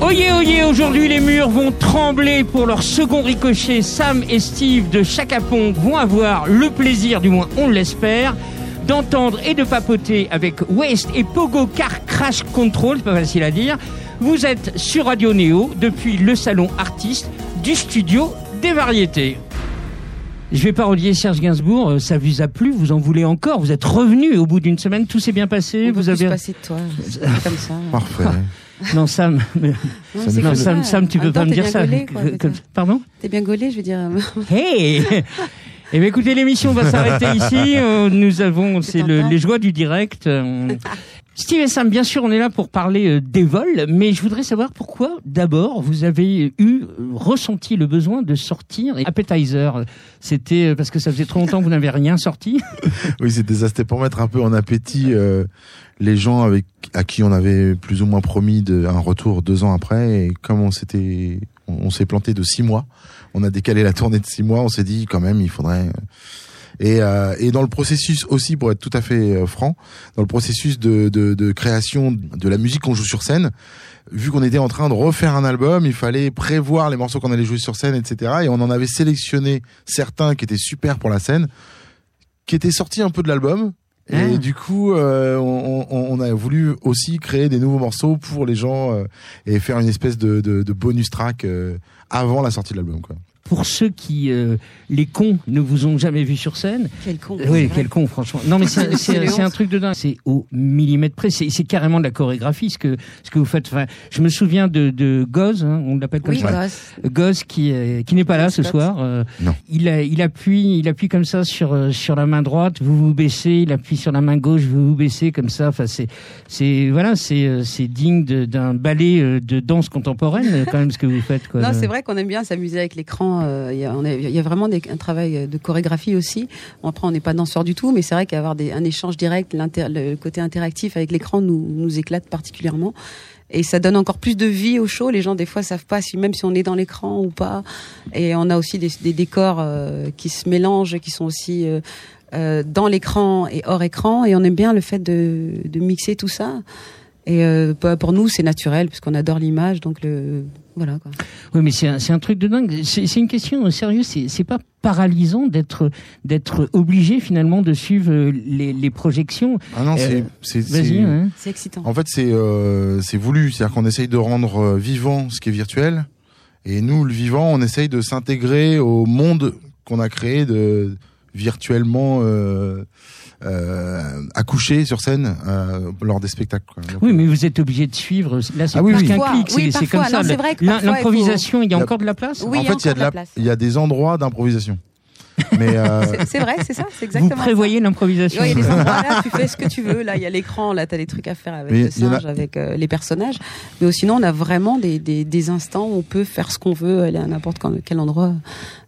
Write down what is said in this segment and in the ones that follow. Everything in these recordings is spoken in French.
Oyez, oyez, aujourd'hui les murs vont trembler pour leur second ricochet. Sam et Steve de Chacapon vont avoir le plaisir, du moins on l'espère, d'entendre et de papoter avec Waste et Pogo Car Crash Control, c'est pas facile à dire. Vous êtes sur Radio Néo depuis le salon artiste du studio des variétés. Je vais parodier Serge Gainsbourg, euh, ça vous a plu, vous en voulez encore, vous êtes revenu au bout d'une semaine, tout s'est bien passé, On vous avez... se passer de toi. Comme ça. Parfait. Non Sam, mais- non, comme Sam. Sam, tu peux même pas temps, me t'es dire bien ça. gaulé, quoi. Pardon T'es bien gaulé, je veux dire. Hey Eh bien, écoutez, l'émission va s'arrêter ici. Euh, nous avons, c'est le- les joies du direct. Steve et Sam, bien sûr, on est là pour parler euh, des vols, mais je voudrais savoir pourquoi, d'abord, vous avez eu, euh, ressenti le besoin de sortir Appetizer. C'était euh, parce que ça faisait trop longtemps que vous n'avez rien sorti Oui, c'était ça. C'était pour mettre un peu en appétit euh, les gens avec à qui on avait plus ou moins promis de, un retour deux ans après. Et comme on s'était, on, on s'est planté de six mois, on a décalé la tournée de six mois. On s'est dit quand même, il faudrait. euh, Et, euh, et dans le processus aussi, pour être tout à fait euh, franc, dans le processus de, de, de création de la musique qu'on joue sur scène, vu qu'on était en train de refaire un album, il fallait prévoir les morceaux qu'on allait jouer sur scène, etc. Et on en avait sélectionné certains qui étaient super pour la scène, qui étaient sortis un peu de l'album. Et Ah. du coup, euh, on, on- on a voulu aussi créer des nouveaux morceaux pour les gens euh, et faire une espèce de, de, de bonus track euh, avant la sortie de l'album. Pour ceux qui, euh, les cons, ne vous ont jamais vu sur scène, Quel con. Oui, quel con, franchement. Non, mais c'est- C'est c'est les c'est un truc de dingue. C'est au millimètre près. C'est c'est carrément de la chorégraphie, ce que, ce que vous faites. Enfin, je me souviens de, de Goz, hein, on l'appelle comme Oui, ça. gosse. Goz qui, euh, qui n'est pas là ce soir. euh, Non. Il, a- il appuie, il appuie comme ça sur, euh, sur la main droite, vous vous baissez. Il appuie sur la main gauche, vous vous baissez comme ça. Enfin, c'est, c'est, voilà, c'est, euh, c'est digne de- d'un ballet de danse contemporaine, quand même, ce que vous faites. Quoi. Non, c'est vrai qu'on aime bien s'amuser avec l'écran. Euh, Il y, a- vraiment un travail de chorégraphie aussi. Après, on n'est pas danseur du tout, mais c'est vrai qu'avoir un échange direct, le côté interactif avec l'écran nous, éclate particulièrement. Et ça donne encore plus de vie au show. Les gens, des fois, savent pas si même si on est dans l'écran ou pas. Et on a aussi des, décors euh, qui se mélangent, qui sont aussi euh, dans l'écran et hors écran. Et on aime bien le fait de, mixer tout ça. Et pour nous, c'est naturel puisqu'on adore l'image. Donc le voilà quoi. Oui, mais c'est un, c'est un truc de dingue. C'est c'est une question euh, sérieuse. C'est c'est pas paralysant d'être d'être obligé finalement de suivre euh, les, les projections. Ah non, Euh, c'est, c'est- hein. C'est excitant. En fait, c'est euh, c'est voulu, c'est-à-dire qu'on essaye de rendre euh, vivant ce qui est virtuel, et nous, le vivant, on essaye de s'intégrer au monde qu'on a créé de virtuellement euh, euh, accouché sur scène euh, lors des spectacles. quoi. Donc, Oui, mais vous êtes obligé de suivre. Là, c'est Ah oui, plus oui. qu'un Parfois, clic. C'est oui, c'est comme parfois. ça. Il faut- L'improvisation, il y a encore de la place. Oui, en il y a fait, il y a de la, place. il y a des endroits d'improvisation. Mais euh, C'est- vrai, c'est ça, c'est Vous exactement. prévoyez l'improvisation. Ouais, Il y a des endroits là, tu fais ce que tu veux. Là, il y a l'écran, là, t'as des trucs à faire avec Mais le a- singe, avec euh, les personnages. Mais sinon, on a vraiment des, des, des instants où on peut faire ce qu'on veut, aller à n'importe quel endroit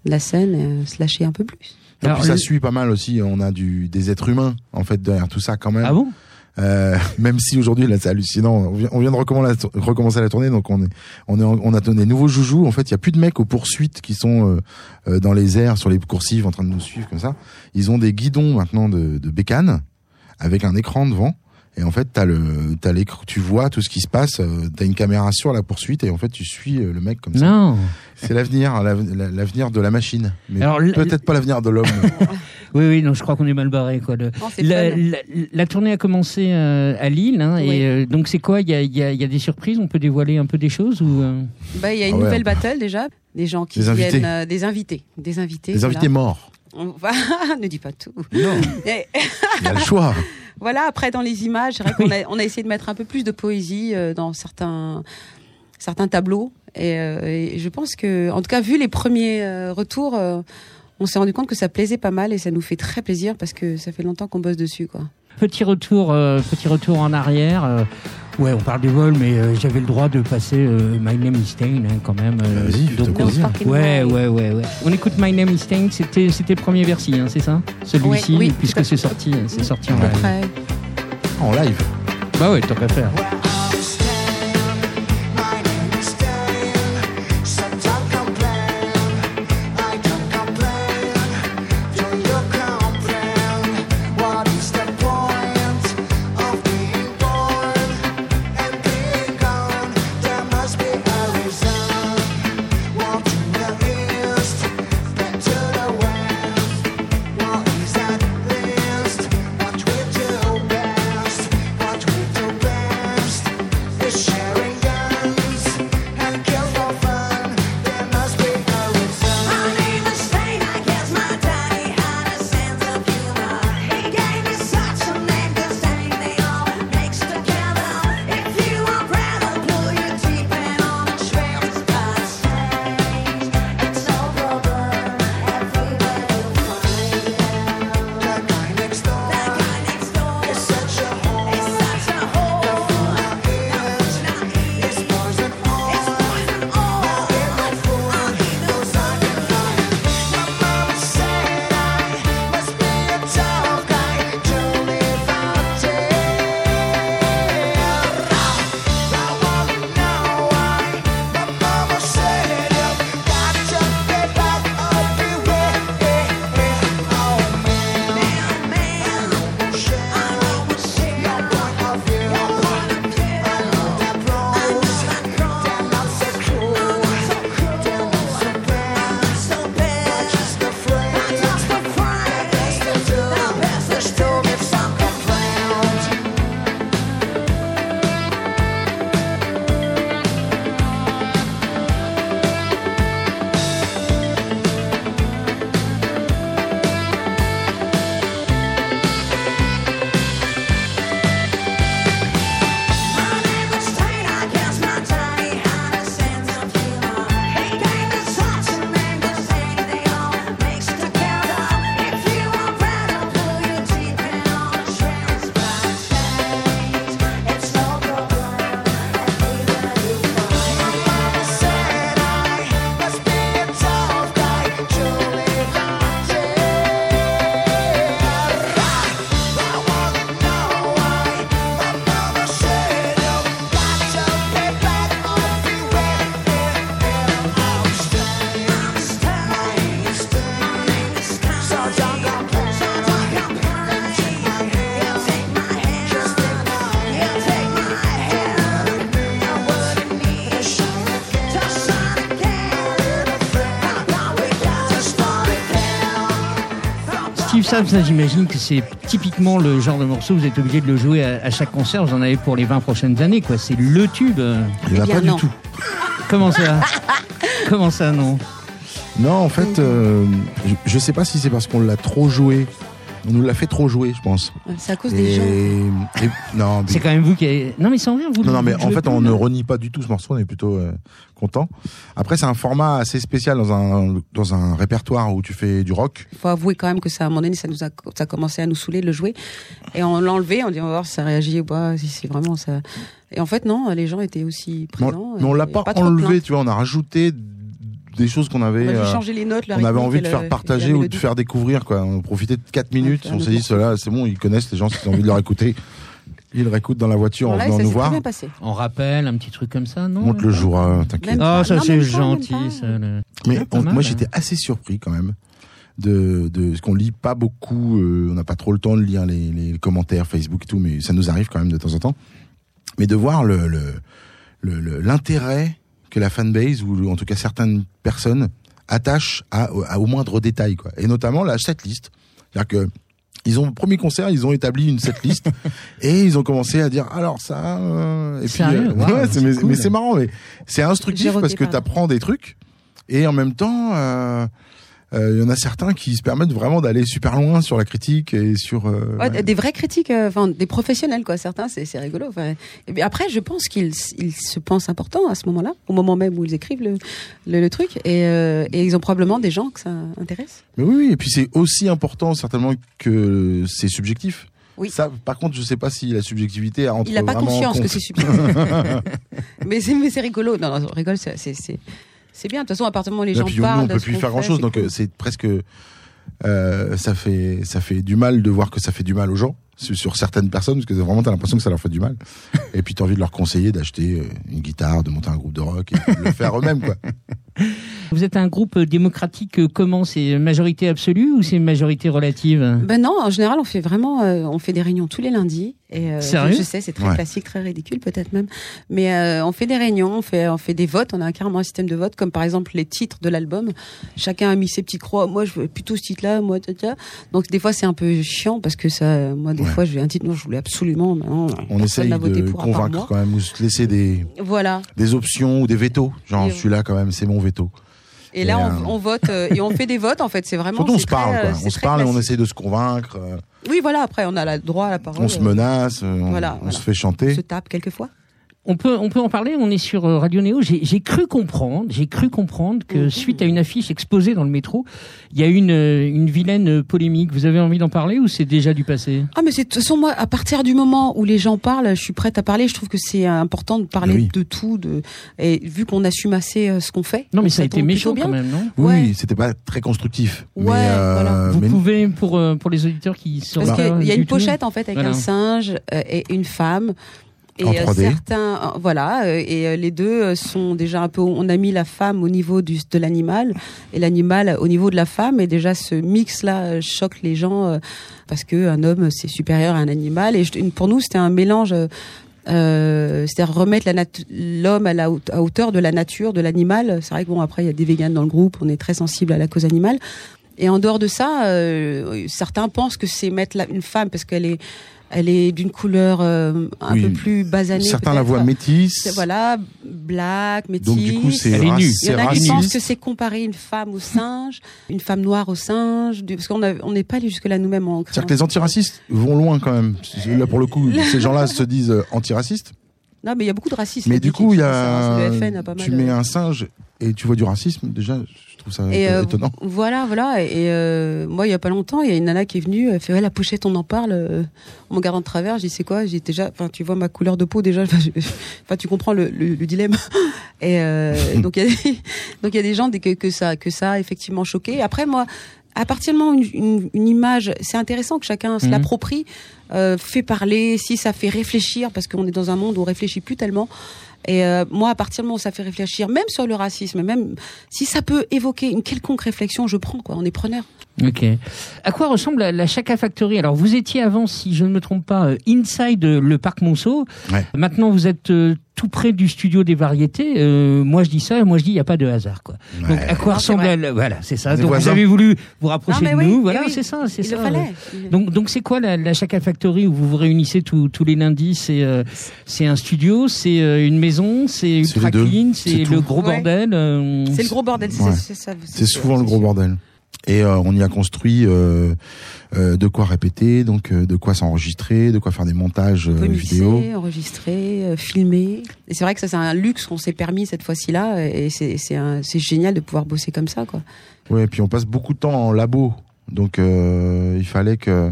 de la scène, et euh, se lâcher un peu plus. Et Alors, puis ça suit pas mal aussi. On a du des êtres humains en fait derrière tout ça quand même. Ah bon? Euh, même si aujourd'hui là c'est hallucinant, on vient, de recommencer la, tournée, donc on est on est en- on a donné nouveaux joujoux. En fait, il y a plus de mecs aux poursuites qui sont euh, euh, dans les airs sur les coursives en train de nous suivre comme ça. Ils ont des guidons maintenant de, de bécanes avec un écran devant. Et en fait, t'as le, t'as l'écran, tu vois tout ce qui se passe. euh, T'as une caméra sur la poursuite et en fait, tu suis euh, le mec comme ça. Non. C'est l'avenir, l'av- l'avenir de la machine, mais peut-être pas l'avenir de l'homme. Oui, oui, non, je crois qu'on est mal barré. Quoi. Le- la, fun. la, la tournée a commencé euh, à Lille, hein, Oui. et euh, donc c'est quoi? Il y a, il y, a, il y a des surprises? On peut dévoiler un peu des choses ou euh? Bah, il y a une Ah ouais. nouvelle battle déjà, des gens qui Des invités. viennent, euh, des invités, des invités. Invités morts. voilà. On va- ne dis pas tout. Non, il y a le choix. Voilà, après dans les images, a, on a essayé de mettre un peu plus de poésie euh, dans certains certains tableaux. Et, euh, je pense que, en tout cas, vu les premiers euh, retours, euh, on s'est rendu compte que ça plaisait pas mal et ça nous fait très plaisir parce que ça fait longtemps qu'on bosse dessus, quoi. Petit retour, euh, petit retour en arrière. euh, ouais, on parle des vols, mais euh, j'avais le droit de passer euh, My Name is Stain hein, quand même. euh, Vas-y, donc, Ouais, ouais, ouais, ouais. On écoute My Name is Stain. C'était, c'était le premier versi, hein, c'est ça? Celui-ci, Ouais, oui, tout puisque c'est sorti, c'est sorti en live. En live. Bah ouais, tant qu'à faire. Ça, ça j'imagine que c'est typiquement le genre de morceau, vous êtes obligé de le jouer à, à chaque concert, vous en avez pour les 20 prochaines années, quoi. C'est le tube. Il n'y en a Eh pas non. du tout. Comment ça Comment ça, non? Non, en fait, euh, je, je sais pas si c'est parce qu'on l'a trop joué. On nous l'a fait trop jouer, je pense. C'est à cause des gens. et- non, mais- C'est quand même vous qui avez... Non, mais sans rien, vous non, non, mais en fait, plus, on ne renie pas du tout ce morceau. On est plutôt euh, content. Après, c'est un format assez spécial dans un dans un répertoire où tu fais du rock. Il faut avouer quand même que ça, à un moment donné, ça nous a, ça a commencé à nous saouler de le jouer. Et on l'a enlevé, on dit, on va voir si ça réagit ou pas, si c'est vraiment ça. Et en fait, non, les gens étaient aussi présents. on, mais on l'a pas, enlevé. Tu vois, on a rajouté des choses qu'on On avait. a euh, les notes, on avait envie de faire partager ou de faire découvrir quoi. On profitait de 4 minutes, on s'est dit cela c'est bon, ils connaissent les gens s'ils ont envie de leur écouter. Ils le réécoutent dans la voiture Voilà, en venant ça nous voir. bien passé. On rappelle un petit truc comme ça, non? On te le jouera, t'inquiète. Même Ah, pas. ça c'est gentil, ça. le- Mais Ah, on- mal, moi hein. j'étais assez surpris quand même de de ce qu'on lit pas beaucoup. euh, on n'a pas trop le temps de lire les, les commentaires Facebook et tout, mais ça nous arrive quand même de temps en temps. Mais de voir le le le- le- l'intérêt que la fanbase ou en tout cas certaines personnes attachent à, à au moindre détail quoi. Et notamment la setlist. C'est-à-dire que ils ont premier concert, ils ont établi une setlist et ils ont commencé à dire alors ça euh, et Sérieux puis euh, ouais, c'est mais, cool. mais c'est marrant mais c'est instructif parce que tu apprends des trucs et en même temps euh, euh, il y en a certains qui se permettent vraiment d'aller super loin sur la critique et sur euh, Ouais, Des vrais critiques, euh, enfin des professionnels quoi. Certains, c'est c'est rigolo. Et après, je pense qu'ils ils se pensent importants à ce moment-là, au moment même où ils écrivent le, le, le truc, et, et ils ont probablement des gens que ça intéresse. Mais oui, oui, et puis c'est aussi important certainement que c'est subjectif. Oui. Ça, par contre, je sais pas si la subjectivité entre Il n'a pas conscience que c'est subjectif. mais c'est rigolo. Non, non, on rigole, c'est c'est bien. De toute façon, à partir du moment où les gens puis nous, parlent, on peut plus faire grand chose, donc euh, c'est presque euh, ça fait ça fait du mal de voir que ça fait du mal aux gens sur, certaines personnes parce que vraiment t'as l'impression que ça leur fait du mal. et puis t'as envie de leur conseiller d'acheter euh, une guitare, de monter un groupe de rock et de le faire eux-mêmes quoi. Vous êtes un groupe démocratique, euh, comment? C'est majorité absolue ou c'est majorité relative? Ben non, en général, on fait vraiment, euh, on fait des réunions tous les lundis. Et euh, Sérieux? je, sais, c'est très Ouais. classique, très ridicule peut-être même, mais euh, on fait des réunions, on fait, on fait des votes. On a carrément un système de vote, comme par exemple les titres de l'album. Chacun a mis ses petites croix. Moi, je veux plutôt ce titre-là, moi, tata. Donc des fois, c'est un peu chiant parce que ça, moi, des Ouais. fois, je vais un titre, non, je voulais absolument. non, On essaye de pour convaincre quand même ou se laisser des Voilà. des options ou des vétos. Genre celui-là quand même, c'est mon veto. Et là, Et, on, euh, on vote euh, et on fait des votes. En fait, c'est vraiment. Surtout on se parle quoi. euh, On se parle et on essaie de se convaincre. Oui, voilà. Après, on a le droit à la parole. on se menace, on, voilà, on voilà. se fait chanter. se tape quelquefois. On peut, on peut en parler. On est sur euh, Radio Néo. J'ai j'ai cru comprendre, j'ai cru comprendre que Mhm. suite à une affiche exposée dans le métro, il y a eu une, euh, une vilaine polémique. Vous avez envie d'en parler ou c'est déjà du passé? Ah mais c'est de toute façon moi à partir du moment où les gens parlent, je suis prête à parler. Je trouve que c'est important de parler Oui. de tout, de et vu qu'on assume assez euh, ce qu'on fait. Non, mais ça a été méchant quand bien. même, non? Oui, Ouais. c'était pas très constructif. Ouais, mais, euh, voilà. Vous mais- pouvez pour pour les auditeurs qui sont Parce qu'il y a une tout- pochette en fait avec Voilà. un singe et une femme. Et euh, 3D. certains, euh, voilà, euh, et les deux sont déjà un peu. On a mis la femme au niveau du, de l'animal et l'animal au niveau de la femme, et déjà ce mix-là euh, choque les gens parce que un homme c'est supérieur à un animal. Et je- pour nous, c'était un mélange. euh, c'est-à-dire remettre l'homme à la à hauteur de la nature, de l'animal. C'est vrai que bon après il y a des véganes dans le groupe, on est très sensible à la cause animale. Et en dehors de ça, euh, certains pensent que c'est mettre la- une femme parce qu'elle est, elle est d'une couleur euh, un Oui. peu plus basanée. certains la voient métisse. C'est- Voilà, black, métisse. Donc du coup c'est Elle est rac- nue. Il y c'est en a qui raciste. pensent que c'est comparer une femme au singe, une femme noire au singe, parce qu'on on n'est pas allé jusque là nous-mêmes en. C'est-à-dire que les antiracistes vont loin quand même. Là pour le coup, ces gens-là se disent euh, antiracistes. Non, mais il y a beaucoup de racisme. Mais du coup, il y a, hein. Le FN a pas mal tu de- mets un singe et tu vois du racisme. Déjà, je trouve ça Et euh, voilà, voilà. Et euh, moi, il y a pas longtemps, il y a une nana qui est venue, elle fait ouais, la pochette, on en parle. euh, en me regardant de travers, j'ai c'est quoi? J'ai déjà, enfin, tu vois ma couleur de peau déjà. Enfin, tu comprends le, le, le dilemme. Et donc il y a des, donc il y a des gens que, que ça que ça a effectivement choqué. Après moi. À partir du moment où une, une, une image, c'est intéressant que chacun se Mhm. l'approprie, euh, fait parler, si ça fait réfléchir, parce qu'on est dans un monde où on réfléchit plus tellement. Et euh, moi, à partir du moment où ça fait réfléchir, même sur le racisme, même si ça peut évoquer une quelconque réflexion, je prends quoi. On est preneur. Ok. À quoi ressemble la, la Chaka Factory? Alors, vous étiez avant, si je ne me trompe pas, euh, inside le parc Monceau. Ouais. Maintenant, vous êtes euh, tout près du studio des variétés. Euh, moi, je dis ça, moi je dis il n'y a pas de hasard, quoi. Donc, Ouais. à quoi elle Voilà, c'est ça. Donc, vous avez voulu vous rapprocher Non, de oui, nous. Voilà, oui. c'est ça, c'est Il ça. le fallait. Donc, donc c'est quoi la, la Chaka Factory où vous vous réunissez tous, tous les lundis C'est euh, c'est un studio, c'est euh, une maison, c'est ultra les deux. clean, C'est c'est le gros bordel. euh, C'est le gros bordel. C'est souvent le gros bordel. Et euh, on y a construit euh, euh, de quoi répéter, donc euh, de quoi s'enregistrer, de quoi faire des montages euh, vidéo. enregistrer, euh, filmer. Et c'est vrai que ça, c'est un luxe qu'on s'est permis cette fois-ci-là. Et c'est génial de pouvoir bosser comme ça, quoi. Ouais, et puis on passe beaucoup de temps en labo, donc euh, il fallait que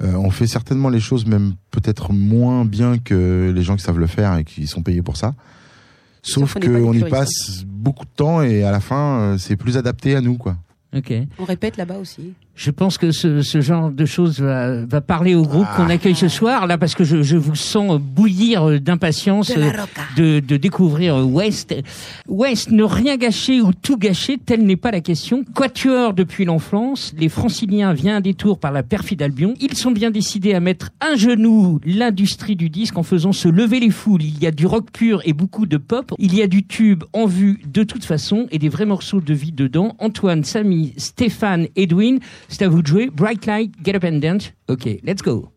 euh, on fait certainement les choses même peut-être moins bien que les gens qui savent le faire et qui sont payés pour ça. Sauf qu'on y passe beaucoup de temps et à la fin c'est plus adapté à nous quoi. Ok. On répète là-bas aussi. Je pense que ce, ce genre de choses va, va parler au groupe qu'on accueille ce soir là parce que je, je vous sens bouillir d'impatience euh, de, de découvrir West. West, ne rien gâcher ou tout gâcher, telle n'est pas la question. Quatuor depuis l'enfance, les franciliens viennent un détour par la perfide Albion. Ils sont bien décidés à mettre un genou l'industrie du disque en faisant se lever les foules. Il y a du rock pur et beaucoup de pop. Il y a du tube en vue de toute façon et des vrais morceaux de vie dedans. Antoine, Samy, Stéphane, Edwin, c'est à vous de jouer. Bright Light, Get Up and Dance. Ok, let's go.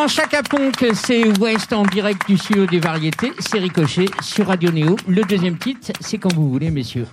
Devant chaque Ponk, c'est West en direct du studio des variétés. C'est Ricochet sur Radio Néo. Le deuxième titre, c'est quand vous voulez, messieurs.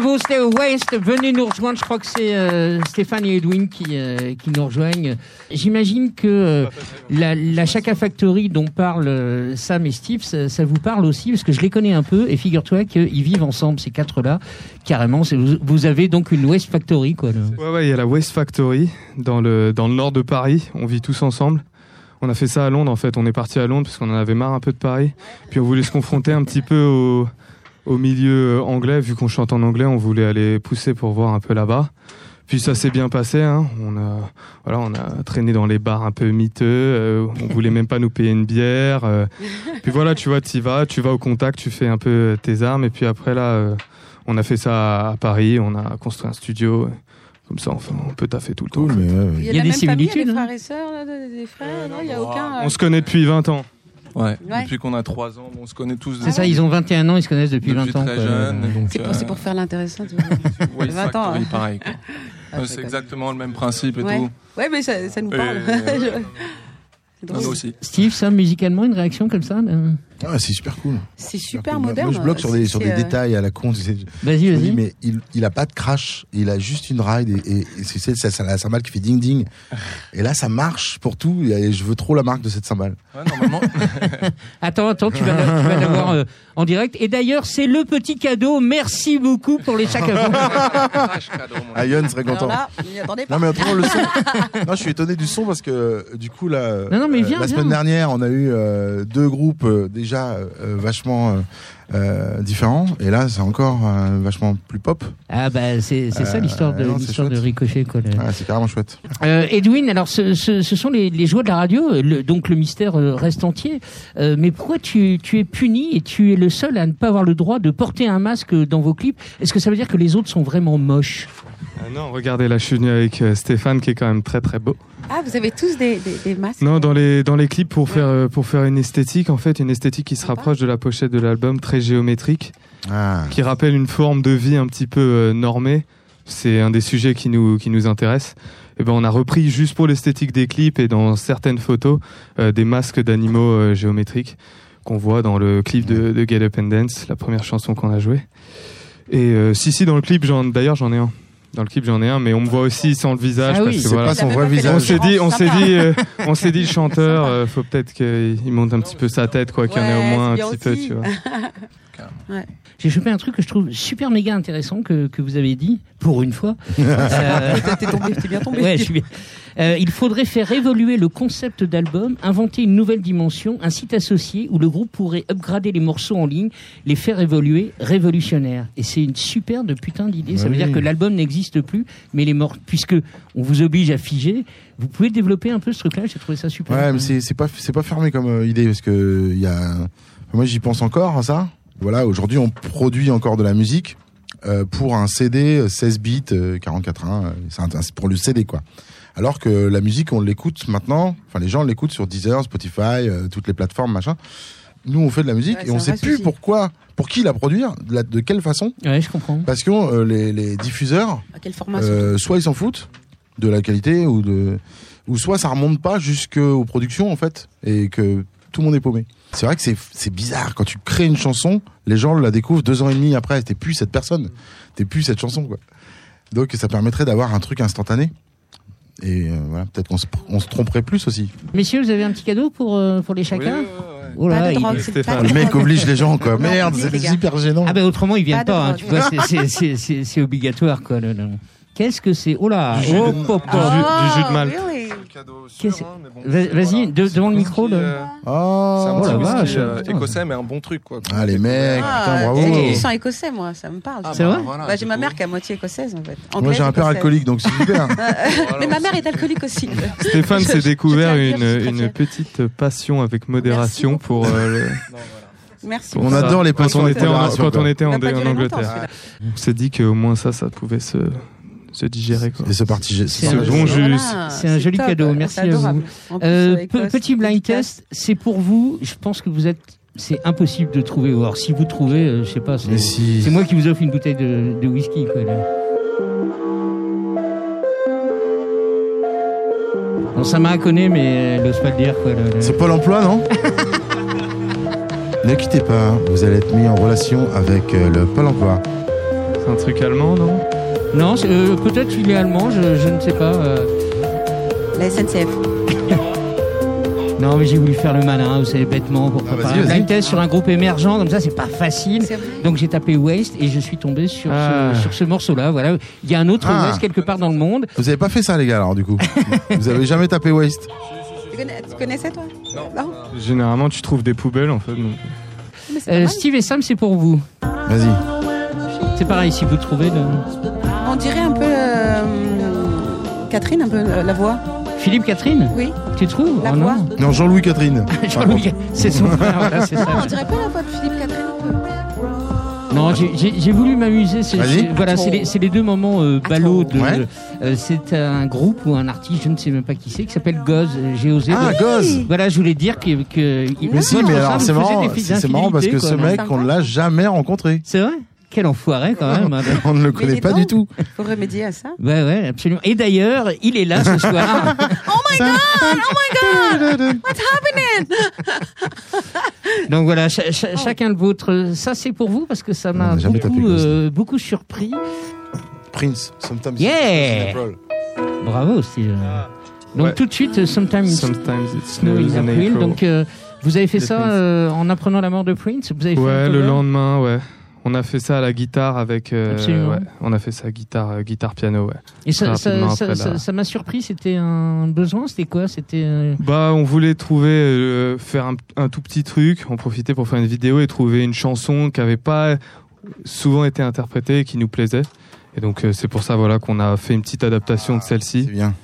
Bravo, c'était West. Venez nous rejoindre. Je crois que c'est euh, Stéphane et Edwin qui, euh, qui nous rejoignent. J'imagine que euh, la, la Chaka Factory dont parlent Sam et Steve, ça, vous parle aussi parce que je les connais un peu et figure-toi qu'ils vivent ensemble ces quatre-là. Carrément, vous, avez donc une West Factory quoi. là. Il y a la West Factory dans le, dans le nord de Paris. On vit tous ensemble. On a fait ça à Londres en fait. On est parti à Londres parce qu'on en avait marre un peu de Paris. Puis on voulait se confronter un petit peu au, au milieu euh, anglais. Vu qu'on chante en anglais, on voulait aller pousser pour voir un peu là-bas. Puis ça s'est bien passé. Hein. On a, voilà, on a traîné dans les bars un peu miteux. euh, on voulait même pas nous payer une bière. euh. Puis voilà, tu vois, tu vas, tu vas au contact, tu fais un peu tes armes. Et puis après là, euh, on a fait ça à Paris. On a construit un studio. Comme ça, enfin, on peut taffer tout le temps. Cool, mais ouais, ouais. Il y a, Il y a la des même famille, similitudes, des hein. frères et sœurs, là, des frères, non, il n'y a aucun. On se connaît depuis 20 ans. Ouais. Ouais. Depuis qu'on a 3 ans, on se connaît tous. C'est ça, ils ont 21 ans, ils se connaissent depuis, depuis 20 ans. C'est pour, euh, pour faire l'intéressant. tu vois. Wave 20 ans, hein. pareil. Ah, Euh, c'est exactement le même principe et Ouais. tout. Ouais, mais ça, ça nous Et- parle. Drôle. aussi. Steve, ça, musicalement, une réaction comme ça Ah, c'est super cool. C'est Super super cool. Moi- moderne. Moi, je bloque sur des, sur des euh, détails à la con. Vas-y, vas-y. mais il, il a pas de crash, il a juste une ride et, et, et c'est la cymbale qui fait ding ding. Et là, ça marche pour tout. Et je veux trop la marque de cette cymbale. Ouais, normalement, Attends, attends, tu vas, tu vas l'avoir euh, en direct. Et d'ailleurs, c'est le petit cadeau. Merci beaucoup pour les chaque Crash cadeau, mon Ah, Yon serait Alors content. là, pas. Non mais autrement le son. non, je suis étonné du son parce que euh, du coup là, Non, non, mais viens, la semaine viens. dernière, on a eu euh, deux groupes euh, déjà euh, vachement euh, différents et là c'est encore euh, vachement plus pop. Ah bah c'est c'est ça Euh, l'histoire de non, c'est l'histoire de. Ricochet quoi. le- Ah, c'est carrément chouette. Euh, Edwin, alors ce, ce, ce sont les, les joies de la radio, le- donc le mystère reste entier. Euh, mais pourquoi tu, tu es puni et tu es le seul à ne pas avoir le droit de porter un masque dans vos clips? Est-ce que ça veut dire que les autres sont vraiment moches? Ah non, regardez, là, je suis venu avec Stéphane, qui est quand même très très beau. Ah, vous avez tous des, des, des masques? Non, dans les dans les clips pour faire pour faire une esthétique, en fait, une esthétique qui se rapproche de la pochette de l'album, très géométrique, Ah. qui rappelle une forme de vie un petit peu euh, normée. C'est un des sujets qui nous qui nous intéresse. Et ben, on a repris juste pour l'esthétique des clips et dans certaines photos euh, des masques d'animaux euh, géométriques qu'on voit dans le clip de, de Get Up and Dance, la première chanson qu'on a jouée. Et euh, si si dans le clip, j'en d'ailleurs j'en ai un. Dans le clip j'en ai un, mais on me voit aussi sans le visage Ah parce oui, C'est voilà. pas son vrai visage. On s'est dit, on s'est dit, euh, on s'est dit le chanteur, euh, faut peut-être qu'il monte un petit peu sa tête, quoi, qu'il y en ait au moins un petit peu, tu vois. J'ai chopé un truc que je trouve super méga intéressant que, que vous avez dit, pour une fois. Euh, T'es tombé, t'es bien tombé. Ouais, je suis bien. Euh, il faudrait faire évoluer le concept d'album, inventer une nouvelle dimension, un site associé où le groupe pourrait upgrader les morceaux en ligne, les faire évoluer, révolutionnaire. Et c'est une super de putain d'idée. Ça veut dire que l'album n'existe plus, mais les morts, puisque on vous oblige à figer, vous pouvez développer un peu ce truc-là. J'ai trouvé ça super. Ouais, mais c'est c'est pas c'est pas fermé comme euh, idée parce que il y a moi j'y pense encore à ça. Voilà, aujourd'hui on produit encore de la musique euh, pour un CD euh, 16 bits euh, 44 1 euh, c'est pour le CD quoi. Alors que la musique on l'écoute maintenant, enfin les gens l'écoutent sur Deezer, Spotify, euh, toutes les plateformes machin. Nous on fait de la musique Ouais, et on sait plus souci. pourquoi, pour qui la produire, de, la- de quelle façon Ouais, je comprends. parce que euh, les, les diffuseurs À quel format euh, soit ils s'en foutent de la qualité ou de ou soit ça remonte pas jusqu'aux productions en fait et que tout le monde est paumé. C'est vrai que c'est c'est bizarre quand tu crées une chanson, les gens la découvrent deux ans et demi après, t'es plus cette personne, t'es plus cette chanson quoi. Donc ça permettrait d'avoir un truc instantané. Et euh, voilà, peut-être qu'on se, on se tromperait plus aussi. Messieurs, vous avez un petit cadeau pour, euh, pour les chacun Oui, ouais, ouais. Oh là Pas là, de il- drogue, Le mec oblige les gens quoi. Non, Merde, c'est hyper gênant. Ah ben autrement ils viennent Pas pas, hein, tu drogue. vois, c'est- obligatoire quoi. Qu'est-ce que c'est? Oh là Du jus oh, de- pop, Du jus- de Malte. Ah, oui, oui. Cadeau sûr, Qu'est-ce- hein, bon, vas-y, voilà. de- devant le micro, le- euh, Oh, C'est un Oh petit whisky, vache. euh, écossais, mais un bon truc, quoi. Ah les mecs, putain, bravo. du sang écossais, moi, ça me parle. Ah, C'est bah, vrai voilà, Bah, j'ai ma mère qui est à moitié écossaise, en fait. Moi j'ai un père écossaise. alcoolique donc c'est super. Voilà, Mais ma mère est alcoolique aussi. Stéphane Je- s'est je- découvert je une, je petite passion avec modération pour euh, le-. Merci. On adore les quand on était en, quand on était en, Angleterre. On s'est dit qu'au moins ça, ça pouvait se, se digérer. Quoi. Et ce parti. C'est Ce un- bon jus. Voilà, C'est un joli top, cadeau, c'est merci à vous. Euh, petit blind test, c'est pour vous. Je pense que vous êtes. C'est impossible de trouver. Ou alors si vous trouvez, euh, je sais pas. c'est- si. C'est moi qui vous offre une bouteille de, de whisky. Quoi, là. Bon, ça m'a connu, mais elle n'ose pas le dire. C'est Pôle emploi, non? Ne quittez pas, vous allez être mis en relation avec euh, le Pôle emploi. C'est un truc allemand, non? Non, euh, peut-être qu'il est allemand, je, je ne sais pas. euh. La SNCF. Non, mais j'ai voulu faire le malin, vous savez, bêtement, pour Ah, préparer vas-y, un blind vas-y. test sur un groupe émergent. Comme ça, c'est pas facile. C'est vrai. Donc j'ai tapé Waste et je suis tombé sur Ah. ce, sur ce morceau-là. Voilà, il y a un autre Ah. Waste quelque part dans le monde. Vous avez pas fait ça, les gars, alors, du coup Vous avez jamais tapé Waste Tu, connais- tu connaissais, toi? Non. Généralement, tu trouves des poubelles, en fait. donc. Mais c'est Euh, mal. Steve et Sam, c'est pour vous. Vas-y. C'est pareil si vous trouvez. Le... On dirait un peu. euh, Catherine, un peu euh, la voix. Philippe Catherine Oui. Tu trouves La Oh voix. non. Non, Jean-Louis Catherine. Jean-Louis, c'est son frère, voilà, c'est Non, ça. on dirait pas la voix de Philippe Catherine. un peu Non, j'ai- j'ai j'ai voulu m'amuser. c'est- Vas-y. c'est- Voilà, c'est les, c'est les deux moments euh, ballots de. Ouais. euh, c'est un groupe ou un artiste, je ne sais même pas qui c'est, qui s'appelle Goz. J'ai osé. Ah, Goz Voilà, je voulais dire que. que Mais si, mais alors c'est marrant, marrant parce que ce mec, on l'a jamais rencontré. C'est vrai Quel enfoiré quand même. hein. On ne le connaît pas donc. du tout. Faut remédier à ça. Ouais, ouais, absolument. Et d'ailleurs, il est là ce soir. Donc voilà, cha- chacun le vôtre. Ça, c'est pour vous parce que ça m'a beaucoup, euh, beaucoup surpris. Prince, sometimes. Yeah. Bravo, Steve. Donc Ouais. tout de suite, Sometimes Sometimes it snows in April. April. Donc euh, vous avez fait The ça euh, en apprenant la mort de Prince? Vous avez fait Ouais, le lendemain, ouais. On a fait ça à la guitare avec. euh, Absolument. ouais, on a fait ça guitare, euh, guitare piano, ouais. Et ça, ça, rapidement ça, après ça- la- ça m'a surpris. C'était un besoin C'était quoi? C'était euh, Bah, on voulait trouver, euh, faire un, un tout petit truc, en profiter pour faire une vidéo et trouver une chanson qui avait pas souvent été interprétée et qui nous plaisait. Et donc, euh, c'est pour ça, voilà, qu'on a fait une petite adaptation de C'est celle-ci. bien.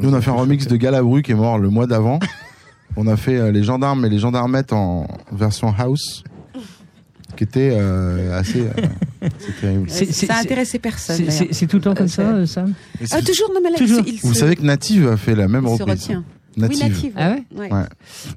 Nous, on a fait un remix de Galabru qui est mort le mois d'avant. On a fait euh, les gendarmes et les gendarmettes en version house, qui était euh, assez. euh, terrible. Ça a intéressé personne. c'est tout le temps comme Euh, ça, Sam Mais Ah, toujours, non, mais là, Toujours. il, se- Vous savez que Native a fait la même il se reprise. retient. Native. Oui, native. Ah ouais ouais. Ouais.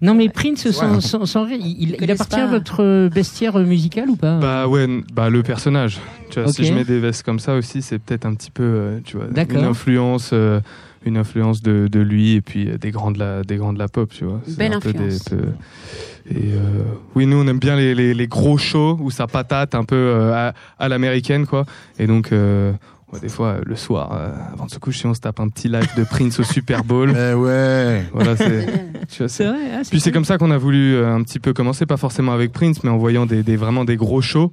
Non, mais Prince, sans, Ouais. sans, sans il, appartient pas. à votre bestiaire musical ou pas? Bah ouais, bah le personnage. Tu vois, si je mets des vestes comme ça aussi, c'est peut-être un petit peu, tu vois, une influence, euh, une influence de, de lui et puis euh, des grands de la, des grands de la pop, tu vois. Belle un peu des- influence. peu- et euh, oui, nous on aime bien les, les, les gros shows où ça patate un peu euh, à, à l'américaine, quoi. Et donc. euh, ouais, des fois, le soir, euh, avant de se coucher, on se tape un petit live de Prince au Super Bowl. Eh ouais. Voilà, c'est, vrai ah, puis c'est cool. comme ça qu'on a voulu un petit peu commencer, pas forcément avec Prince, mais en voyant des, des- vraiment des gros shows,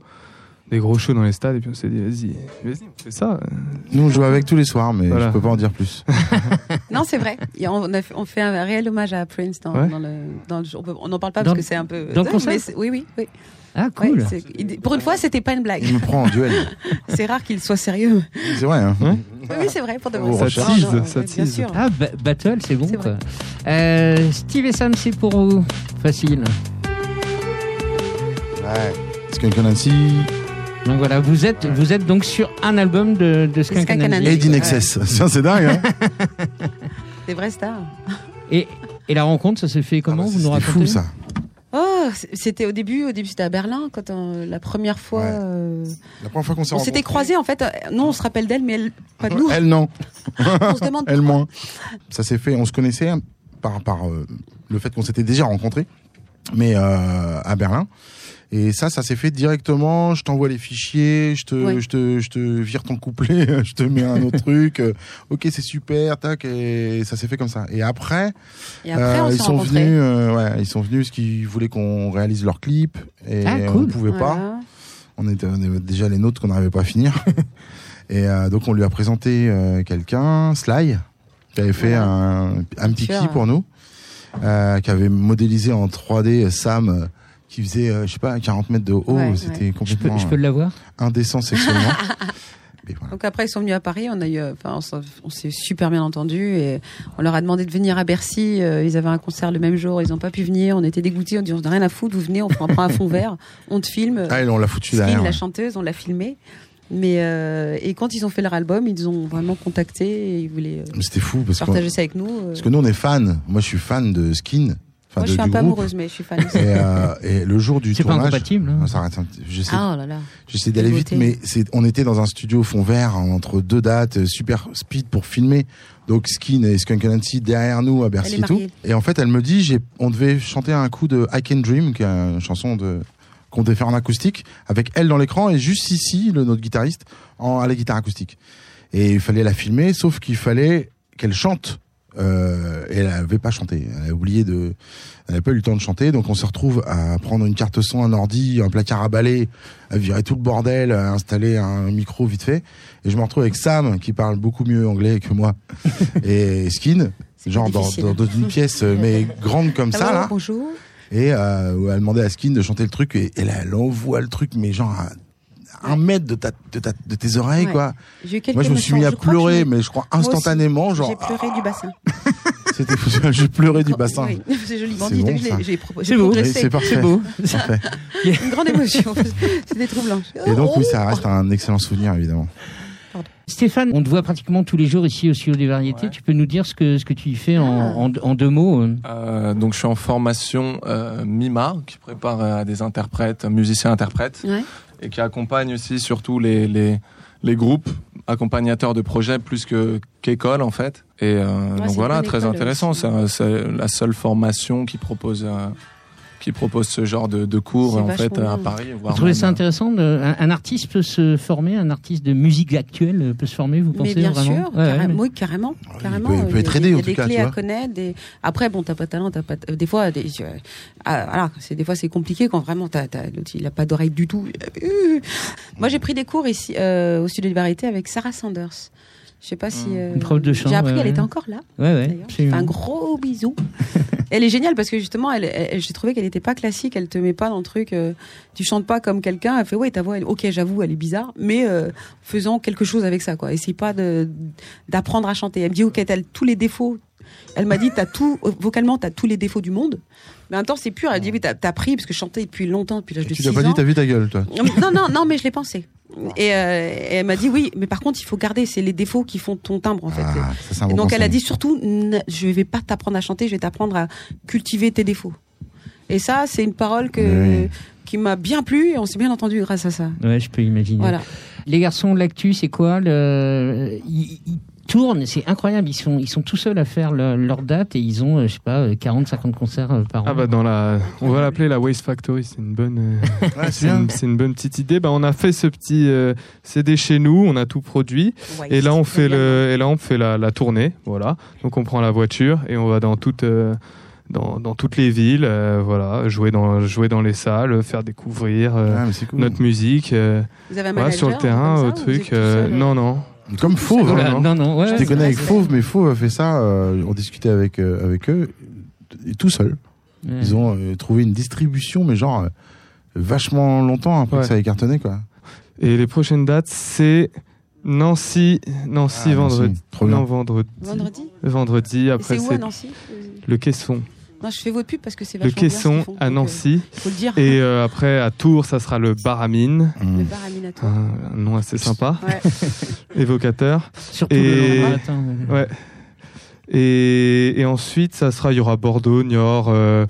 des gros shows dans les stades, et puis on s'est dit, vas-y, vas-y, on fait ça. Nous, on joue avec tous les soirs, mais Voilà. je peux pas en dire plus. Non, c'est vrai. A- On, a fait, on fait un réel hommage à Prince dans, Ouais. dans le, dans le. On peut- on n'en parle pas Dans- parce que c'est un peu. dans le concert mais Oui, oui, oui. Ah, cool. pour une fois, c'était pas une blague. Il me prend en duel. C'est rare qu'il soit sérieux. C'est vrai, hein. Ouais. Oui, c'est vrai. Pour de vrai. ça tease, non, ça tease. Ah, ba- Battle, c'est bon quoi. Euh, Steve et Sam, c'est pour vous. Facile. Ouais. Skunk Nancy Donc voilà, vous êtes, vous êtes donc sur un album de, de Skunk et d'Inexcess. Ça, c'est dingue, hein. Des vraies stars. Et, et la rencontre, ça s'est fait comment Ah bah, Vous nous racontez fou, ça. Oh, c'était au début. Au début, c'était à Berlin quand on- la première fois. Ouais. euh, La première fois qu'on s'est on s'était croisés en fait. euh, Nous, on se rappelle d'elle, mais elle, pas de nous. Elle, non. On se demande. Elle, moins. Ça s'est fait, on se connaissait par, par euh, le fait qu'on s'était déjà rencontrés, mais euh, à Berlin. Et ça, ça s'est fait directement. Je t'envoie les fichiers, je te, Ouais. je te, je te vire ton couplet, je te mets un autre truc. euh, ok, c'est super, tac. Et ça s'est fait comme ça. Et après, Et après, euh, ils sont rencontrés. venus, euh, ouais, ils sont venus parce qu'ils voulaient qu'on réalise leur clip et Ah, on cool. pouvait pas. On était, on déjà les nôtres qu'on n'arrivait pas à finir. et euh, donc on lui a présenté quelqu'un, Sly, qui avait fait un, un petit clip pour nous, qui avait modélisé en 3D Sam, qui faisait, euh, je sais pas, 40 mètres de haut. Ouais, C'était Je peux, complètement je peux l'avoir euh, indécent sexuellement. Voilà. Donc après, ils sont venus à Paris. On a eu, euh, enfin, on s'est super bien entendu et on leur a demandé de venir à Bercy. Euh, Ils avaient un concert le même jour. Ils n'ont pas pu venir. On était dégoûtés. On dit, on n'a rien à foutre. Vous venez, on prend, un fond vert, on te filme. Ah, et on l'a foutu Skin, derrière. la chanteuse, on l'a filmé. Mais euh, et quand ils ont fait leur album, ils ont vraiment contacté et ils voulaient euh, C'était fou parce, partager ça avec nous. euh. parce que nous on est fans. Moi je suis fan de Skin. Enfin, Moi, de, je suis un peu groupe. amoureuse, mais je suis fan aussi. Et, euh, et le jour du C'est pas tournage, incompatible. hein. Non, ça arrête un petit- je sais Ah oh là là. J'essaie d'aller vite, mais c'est, on était dans un studio fond vert hein, entre deux dates, euh, super speed pour filmer. Donc Skin et Skunk Nancy derrière nous à Bercy et tout. Et en fait, elle me dit, j'ai, on devait chanter un coup de I Can Dream, qui est une chanson de qu'on devait faire en acoustique, avec elle dans l'écran et juste ici, le notre guitariste, en à la guitare acoustique. Et il fallait la filmer, sauf qu'il fallait qu'elle chante. Euh, et elle avait pas chanté. Elle a oublié de, elle avait pas eu le temps de chanter. Donc on se retrouve à prendre une carte son, un ordi, un placard à balai, à virer tout le bordel, à installer un micro vite fait. Et je me retrouve avec Sam qui parle beaucoup mieux anglais que moi et Skin, genre dans, dans, dans une pièce euh, mais grande comme ça Allô, là. Bonjour. Et euh, elle demandait à Skin de chanter le truc et, et là elle envoie le truc mais genre un mètre de ta, de ta, de tes oreilles, Ouais. quoi. Moi, je me suis mis à Je pleurer, mais je crois aussi, instantanément, genre, J'ai pleuré du bassin. ah, c'était fou. J'ai pleuré du bassin. Oui, c'est dit. bon, ça. j'ai- C'est beau. Oui, c'est parfait. C'est beau. Parfait. Une grande émotion. C'était troublant. Et donc, oui, ça reste un excellent souvenir, évidemment. Stéphane, on te voit pratiquement tous les jours ici au studio des variétés. Ouais. Tu peux nous dire ce que, ce que tu y fais en, Ah. en, en deux mots euh Euh, donc je suis en formation euh, MIMA, qui prépare euh, à des interprètes, musiciens-interprètes, Ouais. Et qui accompagne aussi surtout les, les, les groupes accompagnateurs de projets plus que qu'école en fait. Et euh, donc voilà, très intéressant. C'est la seule formation qui propose euh, qui propose ce genre de, de cours en fait à. Paris. Vous voire trouvez même, ça euh, intéressant de- un, un artiste peut se former, un artiste de musique actuelle euh, peut se former, vous pensez Mais bien vraiment sûr, Ouais, carré- mais- oui, carrément, il carrément. peut- il peut être aidé, Il y en a tout des cas, clés tu à vois. connaître. Des... Après, bon, t'as pas de talent, t'as pas. de- Des fois, des... ah, voilà, c'est des fois c'est compliqué quand vraiment t'as, t'as... il a pas d'oreille du tout. Moi, j'ai pris des cours ici euh, au studio de variété avec Sarah Sanders. Je sais pas si. euh, Une prof de chant, J'ai appris ouais, qu'elle ouais. était encore là. Ouais, ouais, absolument. un gros bisou. elle est géniale parce que justement, elle, elle- elle- j'ai trouvé qu'elle n'était pas classique. Elle te met pas dans le truc. euh, tu chantes pas comme quelqu'un. Elle fait ouais, ta voix. elle- ok, j'avoue, elle est bizarre, mais euh, faisons quelque chose avec ça, quoi. Essaye pas de d'apprendre à chanter. Elle me dit ok, t'as tous les défauts. Elle m'a dit t'as tout vocalement, t'as tous les défauts du monde. Mais en même temps, c'est pur. Elle dit oui, t'as as appris parce que je chantais depuis longtemps, depuis l'âge de Tu 6 l'as pas ans. dit, t'as vu ta gueule, toi. Non, non, non, mais je l'ai pensé. Et, euh, et elle m'a dit oui, mais par contre, il faut garder. C'est les défauts qui font ton timbre, en fait. Ah, ça, bon donc elle a dit surtout, je vais pas t'apprendre à chanter, je vais t'apprendre à cultiver tes défauts. Et ça, c'est une parole que, Oui. qui m'a bien plu et on s'est bien entendu grâce à ça. Ouais, je peux imaginer. Voilà. Les garçons, l'actu, c'est quoi le... tournent, c'est incroyable. Ils sont, ils sont tout seuls à faire le- leur date et ils ont, euh, je sais pas, 40, 50 concerts euh, par an. Ah bah dans la, on va l'appeler la Waste Factory, c'est une bonne, euh, Ouais, c'est une, bonne petite idée. Bah on a fait ce petit euh, CD chez nous, on a tout produit et là on fait le, et là on fait la, la tournée, voilà. Donc on prend la voiture et on va dans toutes, euh, dans, dans toutes les villes, euh, voilà, jouer dans, jouer dans les salles, faire découvrir euh, Ah, cool. notre musique, euh, Vous avez un sur le terrain, ça, truc. euh, non non. Comme Fauve. Voilà, non, non, non, ouais, Je connais avec Fauve, mais Fauve a fait ça. euh, on discutait avec euh, avec eux et tout seul. Ouais. Ils ont euh, trouvé une distribution, mais genre euh, vachement longtemps après Ouais. que ça ait cartonné, quoi. Et les prochaines dates c'est Nancy, Nancy Ah, vendredi, Nancy, trop bien. non vendredi, Vendredi? Vendredi. Après C'est où à c'est Nancy? le caisson, Non, je fais votre pub parce que c'est le vachement bien ce caisson à donc, euh, Nancy. faut le dire. Et euh, après, à Tours, ça sera le Baramine. Le Mm. bar à Minato. Un, nom assez sympa, Ouais. évocateur. Surtout Et- le matin. ouais. Et, et ensuite, ça sera, il y aura Bordeaux, Niort, euh,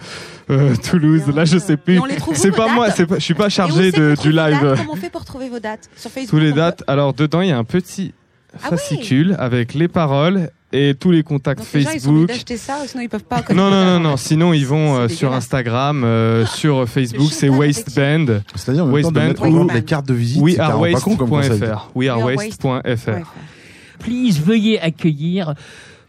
euh, Toulouse. Là, je sais plus. Et on les trouve où, C'est pas moi, dates pas, je suis pas chargé de, du vos dates live. Comment on fait pour trouver vos dates? Sur Facebook Tous les on peut- dates. Alors dedans, il y a un petit Ah oui. fascicule avec les paroles et tous les contacts Donc les gens, ils sont Facebook. d'acheter ça, sinon ils peuvent pas. Non, non, non, non. Sinon, ils vont euh, sur. Instagram, euh, sur Facebook, c'est Waistband. C'est-à-dire de Waistband mettre en ou- les cartes de visite. wearewaste.fr. Wearewaste.fr. Please, veuillez accueillir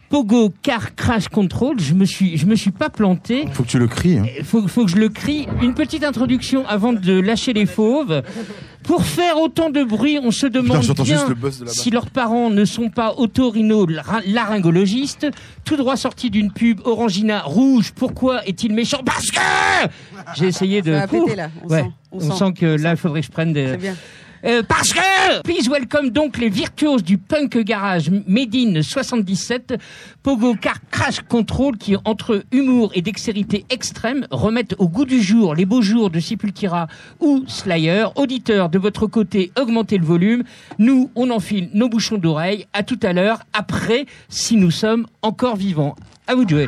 Pogo Car Crash Control. Je me suis, je me suis pas planté. Faut que tu le cries. Hein. Faut, faut que je le crie. Une petite introduction avant de lâcher les fauves. Pour faire autant de bruit, on se demande bien le de si leurs parents ne sont pas otorino-laryngologistes. Tout droit sorti d'une pub Orangina rouge. Pourquoi est-il méchant? Parce que j'ai essayé de. Ça va péter Ouh. là. On Ouais, sent. on, On, sent, que là, il faudrait que je prenne des. Euh, parce que Please welcome donc les virtuoses du punk garage Made in 77, Pogo Car Crash Control qui entre humour et dextérité extrême remettent au goût du jour les beaux jours de Sepultura ou Slayer. Auditeurs de votre côté, augmentez le volume. Nous, on enfile nos bouchons d'oreille. À tout à l'heure, après, si nous sommes encore vivants. À vous de jouer.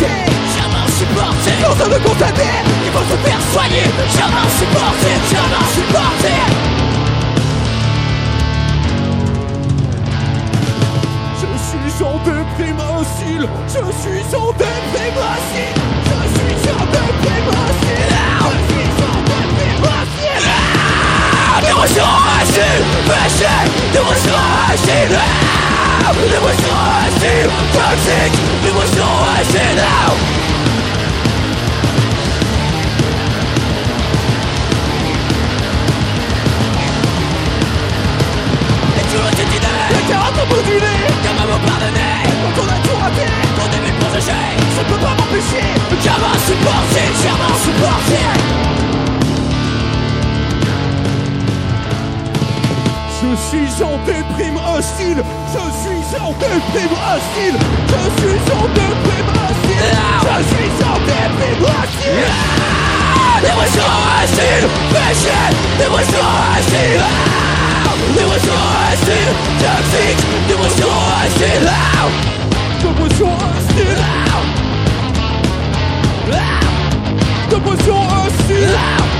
Pédophile Jamais supporté Dans un condamné Ils vont se faire soigner. Jamais supporté Jamais supporté Je suis en déprime facile Je suis en déprime facile Je suis en déprime facile Je suis en déprime facile Ah L'émotion agile Péché L'émotion Dirty, toxic, it was no I said out suis en déprime hostile Je suis en déprime hostile Je suis en déprime hostile Dépression hostile Péché Dépression hostile Dépression hostile Toxique Dépression hostile Dépression hostile Dépression hostile Dépression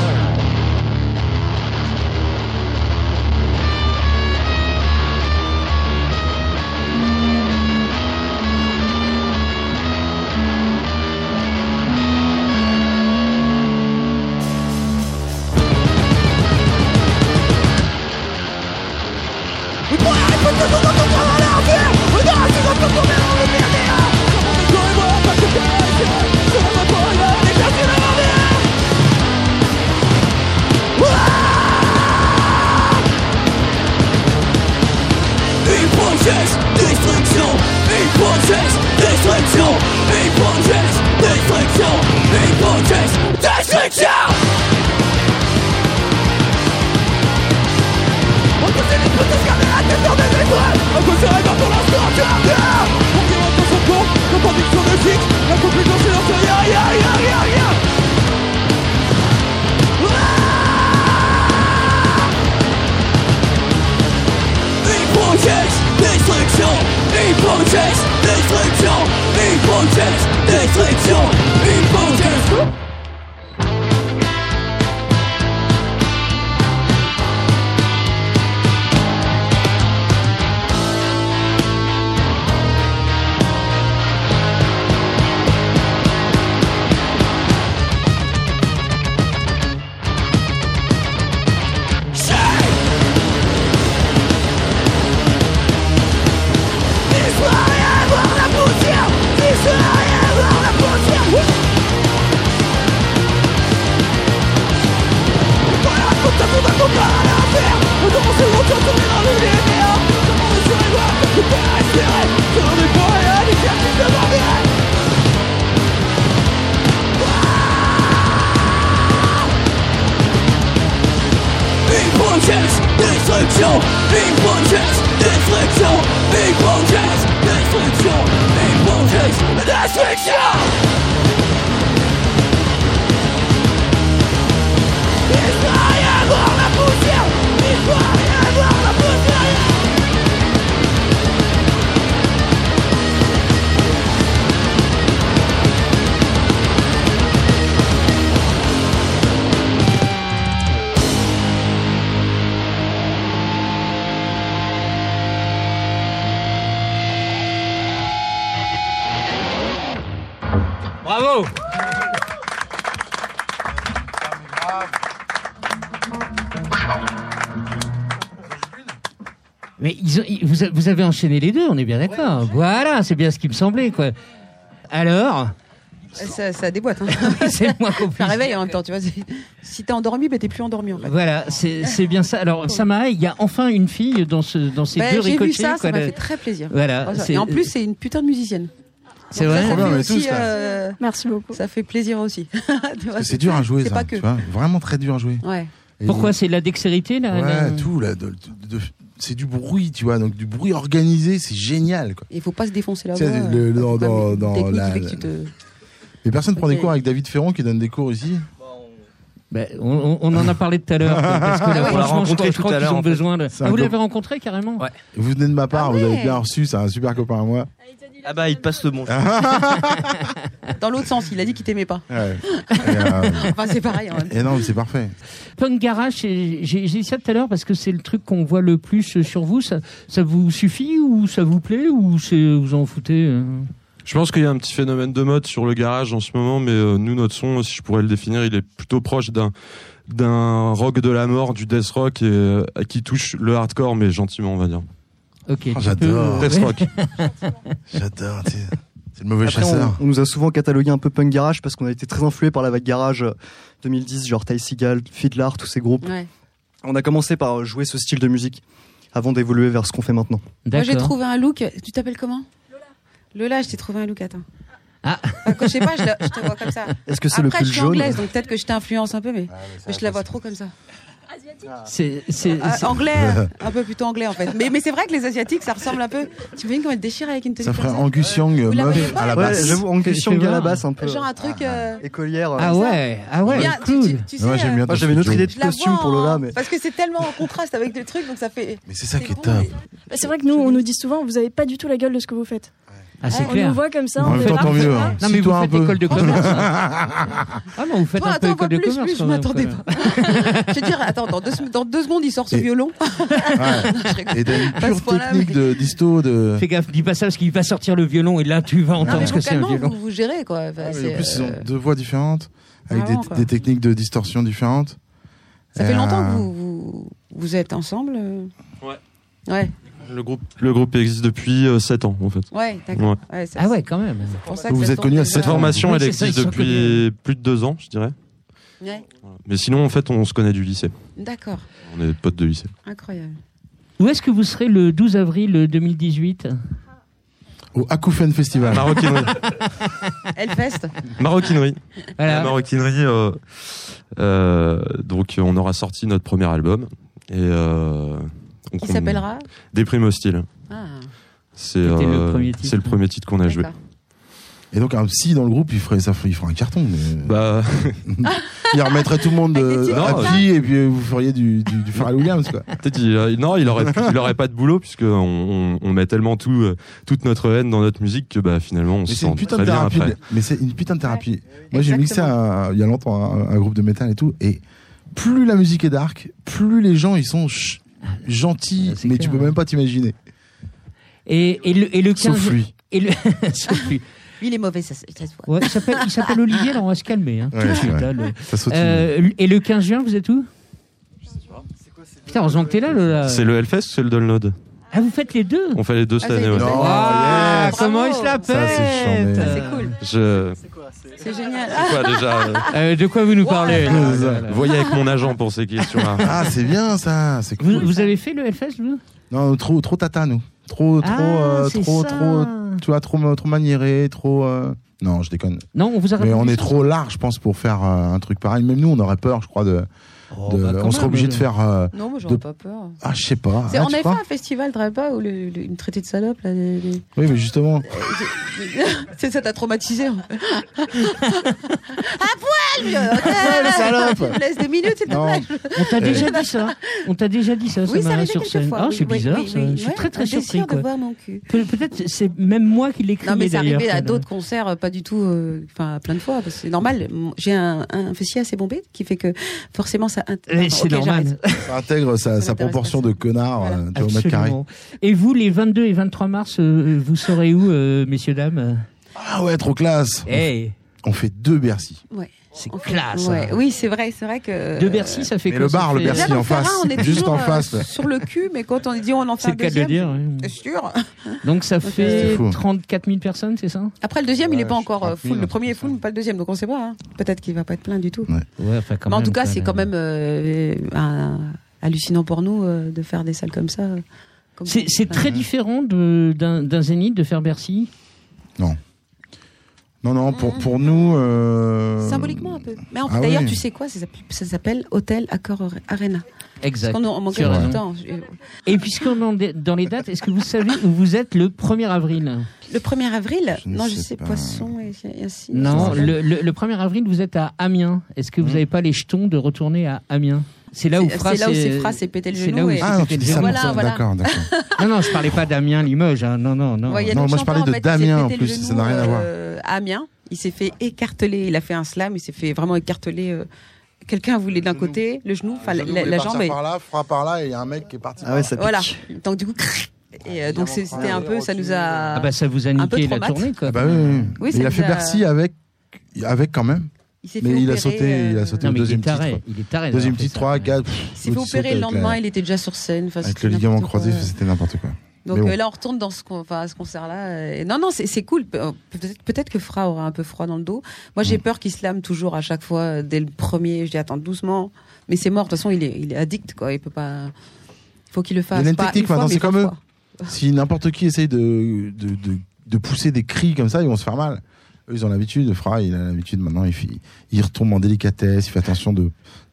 ils ont- ils- vous, avez enchaîné les deux, on est bien d'accord. Voilà, c'est bien ce qui me semblait, quoi. Alors, Ça, ça déboîte. Hein. c'est moins qu'on Ça réveille en même temps, tu vois. Si t'es endormi, bah, t'es plus endormi en fait. Voilà, c'est bien ça. Alors, Samaha, il y a enfin une fille dans, ce, dans ces Bah, deux J'ai vu ricochets. ça, quoi, ça m'a le- fait très plaisir. Voilà, Et en plus, c'est une putain de musicienne. C'est vrai ça, ça Trop bien, fait mais aussi, tous, euh, Merci beaucoup. Ça fait plaisir aussi. C'est dur à jouer, c'est ça. pas que. Tu vois, vraiment très dur à jouer. Ouais. Et- Pourquoi c'est la dextérité là Ouais, la- tout là, de- de- de- c'est du bruit, tu vois, donc du bruit organisé, c'est génial. Quoi. Il faut pas se défoncer la voix. le- dans- dans- dans la- tu te- Et personne prend des Ok. cours avec David Ferron qui donne des cours ici. Ben, on, on en a parlé tout à l'heure. Parce que Ah ouais, on l'a je crois, rencontré je crois tout à qu'ils l'heure, ont en fait. besoin de. Ah, vous l'avez rencontré carrément Ouais. Vous venez de ma part, Ah vous avez bien reçu, c'est un super copain à moi. Ah bah, il te passe le bon. Dans l'autre sens, il a dit qu'il t'aimait pas. Ouais. Et, euh, Enfin, c'est pareil. en même temps. et non, mais c'est parfait. Punk Garage, j'ai j'ai dit ça tout à l'heure parce que c'est le truc qu'on voit le plus sur vous. Ça, ça vous suffit ou ça vous plaît ou vous en foutez euh? Je pense qu'il y a un petit phénomène de mode sur le garage en ce moment, mais euh, nous, notre son, si je pourrais le définir, il est plutôt proche d'un d'un rock de la mort, du death rock, et euh, qui touche le hardcore, mais gentiment, on va dire. Ok. Oh, j'adore. J'adore. tu sais. C'est le mauvais Après, chasseur. on, on nous a souvent catalogué un peu punk garage parce qu'on a été très influé par la vague garage euh, 2010, genre Ty Seagal, Fiddler, tous ces groupes. Ouais. On a commencé par jouer ce style de musique avant d'évoluer vers ce qu'on fait maintenant. Moi, j'ai trouvé un look. Tu t'appelles comment? Lola. Lola, je t'ai trouvé un look. Attends. Ah. Enfin, que je sais pas, je, la- je te vois comme ça. Est-ce que c'est le Après, pull je suis jaune anglaise, donc peut-être que je t'influence un peu, mais, mais je la vois trop comme ça. C'est c'est- Ah, c'est- anglais, un peu plutôt anglais en fait. Mais, mais c'est vrai que les asiatiques, ça ressemble un peu. Tu imagines comment elle déchire avec une tenue Ça ferait Angus Young la meuf à la Ouais, basse. j'avoue, Angus Young à la basse un peu. Genre un truc. euh, Écolière. euh. ah ouais ah ouais bien, cool. tu, tu sais, Ouais, j'aime bien euh, Moi j'avais une autre idée de costume pour Lola, mais Parce que c'est tellement en contraste avec le truc, donc ça fait. Mais c'est ça qui est top. Bah, c'est vrai que nous, on nous dit souvent, vous avez pas du tout la gueule de ce que vous faites. Ah c'est on nous voit comme ça. En on même temps, tant mieux. hein. Non mais vous faites peu. école de commerce. ah non vous faites un peu école de commerce. plus, je m'attendais pas. je veux dire, attends, dans deux, dans deux secondes, il sort ce violon. Et t'as une pure technique de disto. Fais gaffe, dis pas ça parce qu'il va sortir le violon et là tu vas entendre ce que c'est un violon. vous, gérez quoi. Ah, en plus, ils ont euh, deux voix différentes, avec des, techniques de distorsion différentes. Ça fait longtemps euh, que vous, vous, vous êtes ensemble euh Ouais. Ouais, Le groupe, le groupe existe depuis 7 ans, en fait. ouais, d'accord. Ouais, Ah ouais quand même. c'est pour ça que Vous êtes sort connus à Cette formation, elle ça, existe depuis plus de deux ans, je dirais. Ouais, Mais sinon, en fait, on se connaît du lycée. D'accord, On est potes de lycée. incroyable. Où est-ce que vous serez le 12 avril 2018 Au Akoufen Festival. Maroquinerie. Hellfest Maroquinerie. La Voilà. maroquinerie. euh, euh, donc, on aura sorti notre premier album. Et. Euh, qui s'appellera Des primes hostiles. Ah, C'est C'était le euh, premier titre. c'est le premier titre qu'on a joué. Et donc, un psy dans le groupe, il ferait, ça, ferait- il ferait un carton. mais- Bah, il remettrait tout le monde ça. pied et puis vous feriez du, du, du Pharrell Williams, quoi. il, euh, non, il aurait, il aurait pas de boulot puisque on, on, on met tellement tout, euh, toute notre haine dans notre musique que bah finalement on Mais se sent putain très de bien thérapie. après. Mais c'est une putain de thérapie. Moi, j'ai mixé il y a longtemps un, un groupe de métal et tout, et plus la musique est dark, plus les gens ils sont ch- c'est mais tu clair. peux même pas t'imaginer. Et, et le, et le 15 Sauf lui. Et le... Sauf lui. Lui, il est mauvais, ça, se- ça se voit. Ouais, il s'appelle il s'appelle Olivier, alors on va se calmer. Hein, tout Ouais, de suite, hein, le- Ça. Euh, et le 15 juin, vous êtes où Putain, heureusement que t'es là, Lola. C'est le Hellfest, ou c'est le Download? Ah, vous faites les deux On fait les deux Ah, cette c'est année. ouais. Ah, yes. comment il se la Ça, c'est pète Ça, c'est cool. Je, C'est génial. c'est quoi déjà euh, Euh, De quoi vous nous parlez là, Voyez avec mon agent pour ces questions-là. Ah, c'est bien ça, c'est vous, cool. vous avez fait le Hellfest, vous Non, trop, trop tata, nous. Trop, trop, Ah, euh, c'est trop, ça. trop, tu vois, trop, trop maniéré, trop. euh, Non, je déconne. Non, on vous a Mais raconté on est ça trop large, je pense, pour faire euh, un truc pareil. Même nous, on aurait peur, je crois, de. Oh, de- bah, on même, obligé de euh. faire. euh, Non, moi, j'aurais De- pas peur. Ah, je sais pas. Ah, on avait fait un festival, tu pas, où le, le- une traitée de salope, là. les- les- Oui, mais justement. C'est ça t'a traumatisé. hein. à poil, vieux le salope. Tu me laisses deux minutes, s'il te plaît. On t'a déjà dit ça On t'a déjà dit ça, Oui, ça sur scène. fois. Ah, c'est bizarre, Je suis très très surpris. de voir mon cul. Pe- Peut-être c'est même moi qui l'ai Non, mais c'est arrivé à d'autres concerts, euh, pas du tout, euh, enfin, plein de fois, c'est normal. J'ai un, un fessier assez bombé qui fait que forcément ça. Int- Eh, c'est normal. Ça intègre sa, Ça proportion de connard Voilà. euh, au mètre carré. Et vous, les 22 et 23 mars, euh, vous serez où, euh, messieurs, dames? Ah ouais, trop classe. Eh, On fait deux Bercy. Ouais. C'est classe. ouais. hein. Oui, c'est vrai, c'est vrai que. De Bercy, ça fait Mais quoi le bar, le Bercy en face, on est juste en euh, face. sur le cul, mais quand on dit on en fait C'est un le cas de le deuxième. dire. oui. C'est sûr. Donc ça C'est fait fou. 34 000 personnes, c'est ça? Après, le deuxième, il n'est pas encore 30 euh, 000, full. Le premier est full, mais pas le deuxième. Donc on sait pas. hein. Peut-être qu'il va pas être plein du tout. Ouais, enfin, quand mais en même, tout cas, c'est quand même euh, un- hallucinant pour nous euh, de faire des salles comme ça. C'est c'est très différent d'un zénith de faire Bercy? Non, non, pour, pour nous. euh, Symboliquement un peu. Mais en Ah d'ailleurs, oui. tu sais quoi Ça s'appelle- Hôtel Accor Arena. Exact. Parce qu'on en manquait le temps. Et puisqu'on est en- dans les dates, est-ce que vous savez où vous êtes le 1er avril Le 1er avril Je Non, je sais pas. Poisson et, et ainsi. Non, le, le, le 1er avril, vous êtes à Amiens. Est-ce que vous n'avez pas les jetons de retourner à Amiens C'est là où Fra s'est- pété le genou et- Ah, non, tu dis ça. Voilà, voilà. d'accord, d'accord. Non, non, je parlais pas d'Amiens Limoges. hein. Non, non, non. Ouais, Non, moi, je parlais de Damien, en plus, ça n'a rien à voir. euh, à Amiens, il s'est fait écarteler. Il a fait un slam, il s'est fait vraiment écarteler. euh, Quelqu'un voulait d'un côté le genou, enfin la, la- la jambe. par là, frappe par là, et il y a un mec qui est parti. Ah ouais, ça pique. Voilà. Donc du coup, et euh, donc c'était un peu, ça nous a. Ah bah ça vous a niqué la tournée quoi. Ah bah oui, oui. Oui, Mais ça il a fait a- Bercy avec, avec quand même. Il s'est Mais il a sauté, il euh, a sauté Non au mais il est deuxième taré. titre. Il est taré. Deuxième titre, ça. 3, 4. Il s'est fait opérer le lendemain, il était déjà sur scène. Enfin, Avec le ligament croisé, c'était n'importe quoi. Donc bon. euh, là, on retourne dans ce, con- enfin, ce concert-là. euh, et Non, non, c'est c'est cool. Pe- euh, Peut-être peut que Fra aura un peu froid dans le dos. Moi, Mm. j'ai peur qu'il se lame toujours à chaque fois euh, dès le premier. Je dis attends doucement. Mais c'est mort. De toute façon, il est, il est addict, quoi. Il peut pas. Il faut qu'il le fasse. Il y a une technique maintenant, c'est comme eux. Si n'importe qui essaye de, de, de, de pousser des cris comme ça, ils vont se faire mal. Ils ont l'habitude. Fra, il a l'habitude maintenant. Il, il retombe en délicatesse. Il fait attention de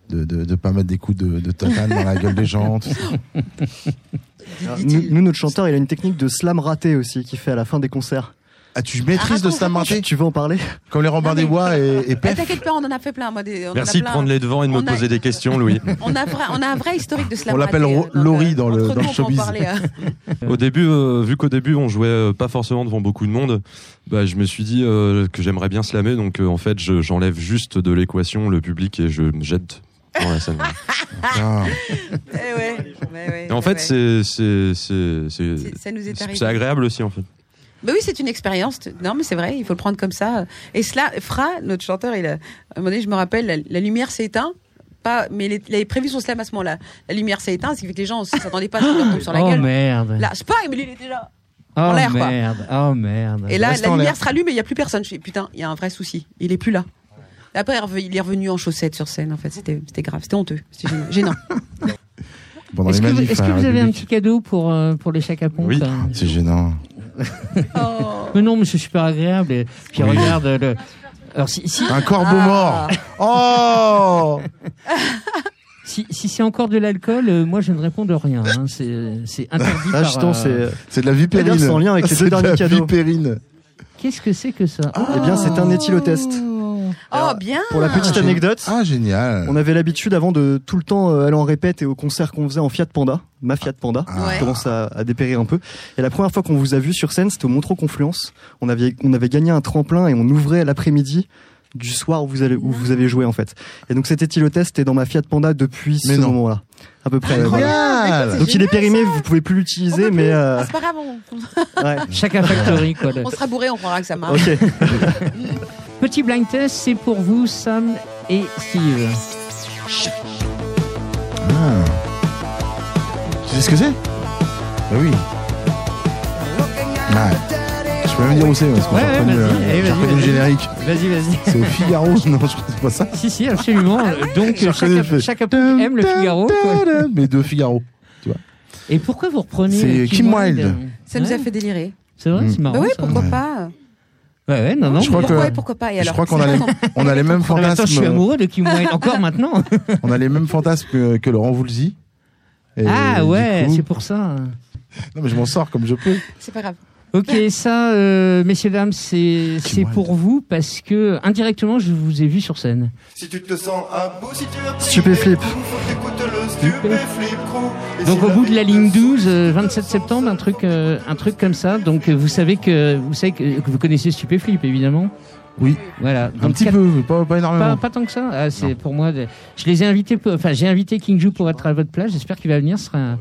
de, de, pas mettre des coups de, de dans la gueule des gens. nous, notre chanteur, il a une technique de slam raté aussi qu'il fait à la fin des concerts. Ah, tu maîtrises de slam raté Tu veux en parler Comme les mais- des Bois et, et Eh, Pef. T'inquiète pas, on en a fait plein. Moi, des, on en a Merci de prendre les devants et de me a- poser des questions, Louis. On a, vrai- on a un vrai historique de slam. On l'appelle euh, Laurie euh, dans le- entre dans le on peut en showbiz. parler, euh. Au début, euh, vu qu'au début on jouait euh, pas forcément devant beaucoup de monde, bah, je me suis dit euh, que j'aimerais bien slammer, donc euh, en fait je- j'enlève juste de l'équation le public et je me jette dans la scène. Ah. Eh ouais, ouais, ouais, en fait ouais. c'est c'est agréable aussi en fait. Bah oui, c'est une expérience. Non, mais c'est vrai, il faut le prendre comme ça. Et cela, Fra, notre chanteur, il a, à un moment donné, je me rappelle, la, la lumière s'est éteinte. Pas, mais il avait prévu son slam à ce moment-là. La lumière s'est éteinte, ce qui fait que les gens ne s'attendaient pas à ce qu'il leur tombe sur la Oh gueule. merde. Là, c'est pas, mais lui, il était là. Oh en l'air, quoi. merde. Oh merde. Et là, Reste la lumière l'air. se rallume et il n'y a plus personne. Je fais, putain, il y a un vrai souci. Il est plus là. Après, il est revenu- en chaussettes sur scène. En fait, c'était c'était grave, c'était honteux, c'était gênant. Est-ce les que, vous- manifs est-ce à que la vous avez un petit cadeau pour, euh, pour les pompe Oui. là C'est gênant. Oh. Mais non, mais c'est super agréable. Et puis Oui. regarde le. Alors si, si, Un corbeau Ah. mort. Oh si, si c'est encore de l'alcool, euh, moi je ne réponds de rien. hein. C'est c'est interdit Ah, par. justement, euh, c'est. C'est de la vipérine. D'ailleurs, c'est en lien avec les C'est deux de la cadeaux. vipérine. Qu'est-ce que c'est que ça? Eh bien, c'est un éthylotest. Oh, bien. Pour la petite Ah, anecdote, Ah, génial. on avait l'habitude avant de tout le temps euh, aller en répète et au concert qu'on faisait en Fiat Panda, ma Fiat Panda, Ah. qui commence à, à dépérir un peu. Et la première fois qu'on vous a vu sur scène, c'était au Montreux Confluence. On avait, on avait gagné un tremplin et on ouvrait l'après-midi du soir où vous, allez, où vous avez joué en fait. Et donc cet éthylotest est dans ma Fiat Panda depuis Mais ce moment-là. À peu près. voilà. Génial. Donc il est périmé, vous pouvez plus l'utiliser, mais euh, Ah, c'est pas grave, on, ouais. Chacun factory quoi. on sera bourré, on croira que ça marche. Ok. Petit blind test, c'est pour vous, Sam et Steve. Ah. Tu sais ce que c'est? Bah oui. Je peux même dire où c'est parce que Ouais, j'ai ouais, reconnu, vas-y, euh, allez, j'ai vas-y, reconnu le vas-y. générique. Vas-y, vas-y. C'est au Figaro Non, je crois que c'est pas ça. Si, si, absolument. Donc, J'ai reconnu le chaque, chaque aime le Figaro. quoi. Mais de Figaro. Et pourquoi vous reprenez C'est euh, Kim Wilde. Ça nous a Ouais. fait délirer. C'est vrai, Mm. c'est marrant. Bah oui, ça. pourquoi Ouais. pas Ouais, ouais, non, non. Je crois Pourquoi que- et pourquoi pas Et Je alors crois qu'on a les, on a les mêmes temps, je suis fantasmes. amoureux de Kim Wilde encore maintenant. On a les mêmes fantasmes que, que Laurent Voulzy. Et ah ouais, c'est pour ça. Non, mais je m'en sors comme je peux. C'est pas grave. Ok, ça, euh, messieurs dames, c'est c'est pour vous parce que indirectement, je vous ai vu sur scène. Si tu te sens à bout, si tu as pris Stupéflip. Donc au bout de la ligne te 12, saoule, euh, 27 septembre, un truc, euh, un truc comme ça. Donc euh, vous savez que vous savez que, que vous connaissez Stupéflip évidemment. Oui. Voilà. Un Donc, petit quatre- peu, mais pas, pas énormément. Pas, pas tant que ça. Ah, c'est pour moi. de- Je les ai invités. pour- Enfin, j'ai invité King Ju pour être à votre place. J'espère qu'il va venir. Ce un,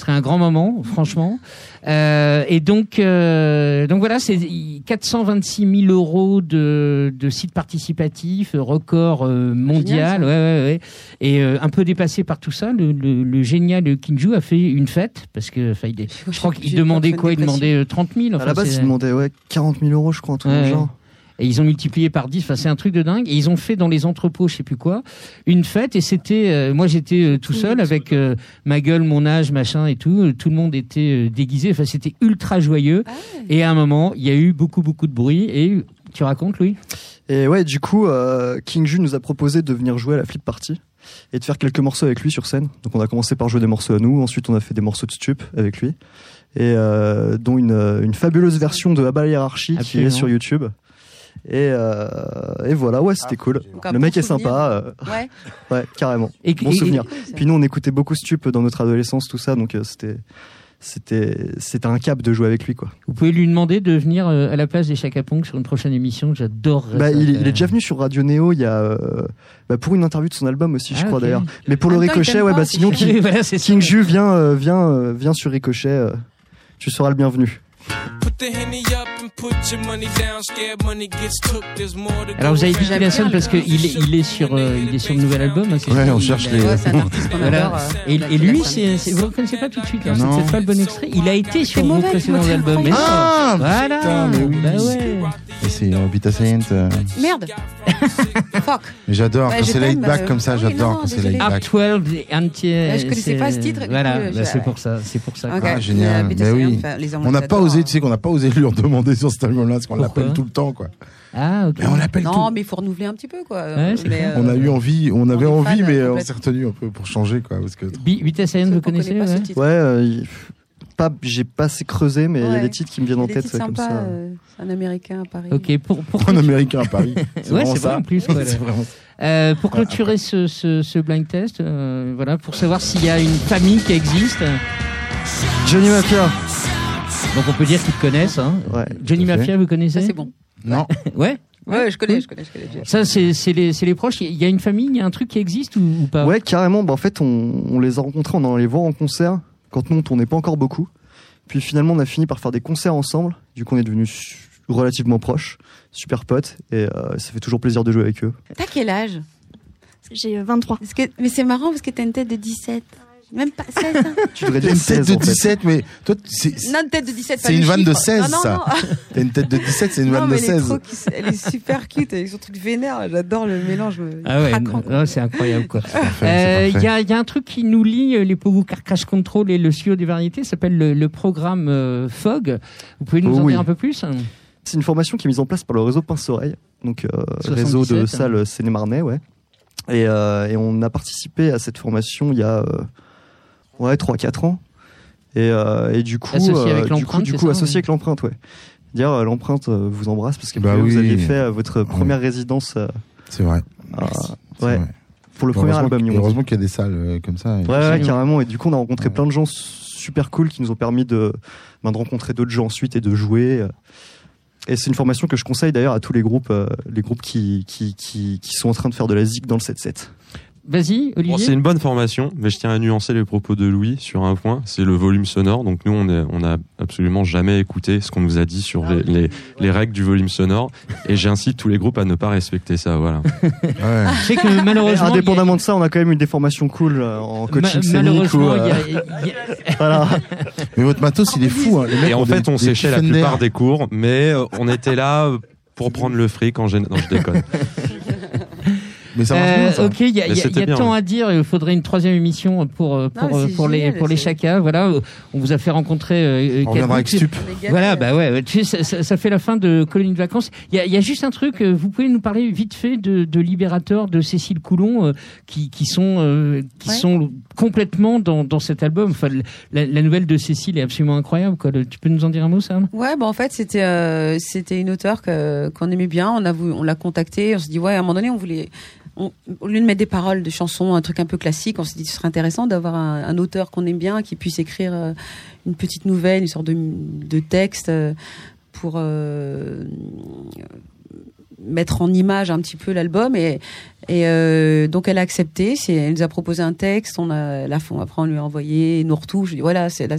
ce serait un grand moment, franchement. Euh, et donc, euh, donc voilà, c'est 426 000 euros de, de site participatif, euh, record euh, mondial. Génial, ouais, ouais, ouais. Et euh, un peu dépassé par tout ça, le, le, le génial King Ju a fait une fête parce que, enfin, il est- je crois qu'il demandait quoi? Il demandait euh, 30 000. À enfin, la base, ils demandaient ouais, 40 000 euros, je crois, un truc dans le Ouais. genre. Et ils ont multiplié par 10, enfin c'est un truc de dingue. Et ils ont fait dans les entrepôts, je sais plus quoi, une fête. Et c'était, euh, moi j'étais euh, tout seul avec euh, ma gueule, mon âge, machin et tout. Tout le monde était euh, déguisé. Enfin c'était ultra joyeux. Et à un moment, il y a eu beaucoup beaucoup de bruit. Et tu racontes, Louis? Et ouais, du coup, euh, King Ju nous a proposé de venir jouer à la flip party et de faire quelques morceaux avec lui sur scène. Donc on a commencé par jouer des morceaux à nous, ensuite on a fait des morceaux de stup avec lui, et euh, dont une, une fabuleuse version de Abba Hierarchy qui est sur YouTube. Et, euh, et voilà, ouais, c'était cool. Donc, un Le bon mec est souvenir. sympa. euh, Ouais. ouais, carrément. Et- bon et- souvenir. et- cool. Puis nous, on écoutait beaucoup Stup dans notre adolescence, tout ça, donc euh, c'était c'était c'était un cap de jouer avec lui, quoi. Vous pouvez lui demander de venir euh, à la place des Chaka Pong sur une prochaine émission. J'adore. Bah, il, il est déjà venu sur Radio Néo il y a euh, bah, pour une interview de son album aussi, je Ah, crois d'ailleurs. Mais pour le En temps, Ricochet, ouais, pas, bah sinon. King, voilà, c'est ça. King Ju vient euh, vient euh, vient sur Ricochet. euh, tu seras le bienvenu. Put the up Alors vous avez dit sonne parce qu'il est, il est sur, euh, il est sur le nouvel album. hein, Ouais, on cherche les- Ouais, Voilà. euh, Et, lui, c'est, vous ne reconnaissez pas tout de suite. hein, c'est peut-être pas le bon extrait. Il a été sur vos mauvais, précédents albums. Ah, voilà. putain, mais oui. Bah ouais. Et c'est euh, Vita Saint. euh, Merde. Fuck. mais j'adore quand c'est laid back comme ça, j'adore quand c'est laid back. 12 anti. Je connaissais pas ce titre, Voilà, bah, c'est pour ça. C'est pour ça. Ah, génial. Saint, oui. On n'a pas osé, tu sais qu'on n'a pas osé lui en demander sur cet album-là, parce qu'on l'appelle tout le temps, quoi. Ah, ok. Mais on l'appelle tout. Non, mais il faut renouveler un petit peu, quoi. Ouais, Mais, euh, On a eu envie, on avait envie, fan, mais on s'est retenu un peu pour changer, quoi, parce que. Alien, vous connaît connaissez pas ce ouais titre. Ouais, euh, pas j'ai pas assez creusé, mais il y a des titres qui me viennent en tête comme ça. euh, un américain à Paris. Ok, pour, pour, Un américain à Paris. C'est Ouais, c'est vrai en plus. vraiment Euh, pour clôturer ce, ce, ce blind test, euh, voilà, pour savoir s'il y a une famille qui existe. Johnny Mafia. Donc on peut dire qu'ils te connaissent. Hein. Ouais. Johnny. Mafia, vous connaissez Ça, c'est bon. Non. Ouais. Ouais, je connais, je connais, je connais. Ça, c'est les, les proches. Il y a une famille, il y a un truc qui existe ou, ou pas? Ouais, carrément. Bah, en fait, on, on les a rencontrés, on en allait voir en concert quand nous on tournait pas encore beaucoup. Puis finalement, on a fini par faire des concerts ensemble. Du coup, on est devenus relativement proches, super potes, et euh, ça fait toujours plaisir de jouer avec eux. T'as quel âge? J'ai euh, 23. Parce que, Mais c'est marrant parce que t'as une tête de 17. Même pas 16. hein. Tu devrais dire une tête 16 de en fait. 17, mais toi, c'est non, une tête de 17. pas c'est une vanne de chiffre. 16, non, non, ça. T'as une tête de 17, c'est une vanne de mais elle est, 16. trop qui- elle est super cute avec son truc vénère. J'adore le mélange. euh, Ah ouais, c'est incroyable quoi. Euh, Il parfait. y, a, il y a un truc qui nous lie euh, les Pogo Carcass Control et le studio des variétés, ça s'appelle le, le programme euh, FOG. Vous pouvez nous Oh en oui. dire un peu plus? C'est une formation qui est mise en place par le réseau Pince-Oreille, donc euh, 77, réseau de hein. salles Séné-Marnais, ouais. Et, euh, et on a participé à cette formation il y a euh, ouais 3-4 ans. Et, euh, et du coup, Associé avec du coup, l'empreinte, du coup ça, associé ouais. avec l'empreinte, ouais. Dire euh, l'empreinte euh, vous embrasse parce que Bah vous oui. aviez fait euh, votre première résidence euh, C'est vrai. à- c'est ouais, vrai. pour le premier Heureusement album. dit. Heureusement qu'il y a des salles euh, comme ça. Ouais, ouais, carrément. Et du coup, on a rencontré plein de gens super cool qui nous ont permis de, ben, de rencontrer d'autres gens ensuite et de jouer. Et c'est une formation que je conseille d'ailleurs à tous les groupes, euh, les groupes qui, qui, qui, qui sont en train de faire de la zik dans le 7-7. Vas-y, Bon, Olivier. c'est une bonne formation, mais je tiens à nuancer les propos de Louis sur un point, c'est le volume sonore. Donc nous, on est, on a absolument jamais écouté ce qu'on nous a dit sur les, les, les règles du volume sonore, et j'incite tous les groupes à ne pas respecter ça. Voilà. Ouais. Je sais que malheureusement, a- Indépendamment de ça, on a quand même eu des formations cool euh, en coaching ma- malheureusement, ou, il y a- euh, il y a- voilà. Mais votre matos, il est fou. Hein. Les mecs Et en fait, des- on séchait la plupart des cours, mais euh, on était là pour prendre le fric en général. Non, je déconne. Mais ça marche bien, Euh, ça. ok, il y a, il y a- Mais il y c'était a bien, tant ouais. à dire. Il faudrait une troisième émission pour euh, pour Non, euh, pour les pour les chakas. Voilà, on vous a fait rencontrer. euh, On reviendra avec Stup. Voilà, bah ouais, ouais, tu sais, ça, ça- ça fait la fin de Colonie de vacances. Il y a, il y a juste un truc, vous pouvez nous parler vite fait de, de Libérateur de Cécile Coulon, euh, qui, qui sont euh, qui Ouais. sont complètement dans, dans cet album. Enfin, la, la nouvelle de Cécile est absolument incroyable. Quoi. Tu peux nous en dire un mot, Sam? Ouais, bah en fait c'était euh, c'était une auteure qu'on aimait bien. On a on l'a contactée. On s'est dit ouais, à un moment donné on voulait au lieu de mettre des paroles de chansons, un truc un peu classique, on s'est dit ce serait intéressant d'avoir un, auteur qu'on aime bien qui puisse écrire euh, une petite nouvelle, une sorte de, texte euh, pour euh, mettre en image un petit peu l'album. Et, donc elle a accepté. Elle nous a proposé un texte. On a la après on lui a envoyé nos retouches je dis voilà c'est là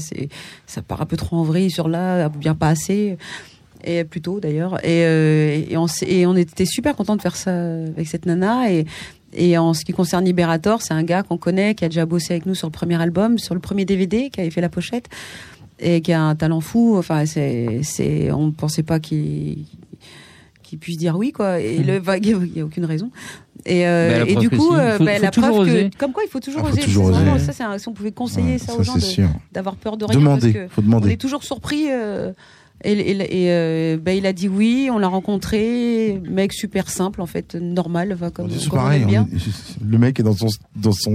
ça part un peu trop en vrille sur là bien pas assez et plutôt d'ailleurs et, euh, et on et on était super content de faire ça avec cette nana et et en ce qui concerne Liberator, c'est un gars qu'on connaît, qui a déjà bossé avec nous sur le premier album, sur le premier DVD, qui avait fait la pochette, et qui a un talent fou. Enfin, c'est, c'est, on ne pensait pas qu'il, qu'il puisse dire oui, quoi. Et le, bah, il n'y a aucune raison. Et, euh, et du coup, si. euh, Faut- bah, faut la preuve oser. que, comme quoi, il faut toujours Ah, faut oser. toujours vraiment- ça, c'est un- si on pouvait conseiller Ouais, ça, ça, aux gens, de- d'avoir peur de rien, parce que faut on demander. est toujours surpris. euh, et et, et, euh, bah, il a dit oui, on l'a rencontré, mec super simple en fait, normal, va comme, C'est comme on pareil. aime bien. on le mec est dans son dans son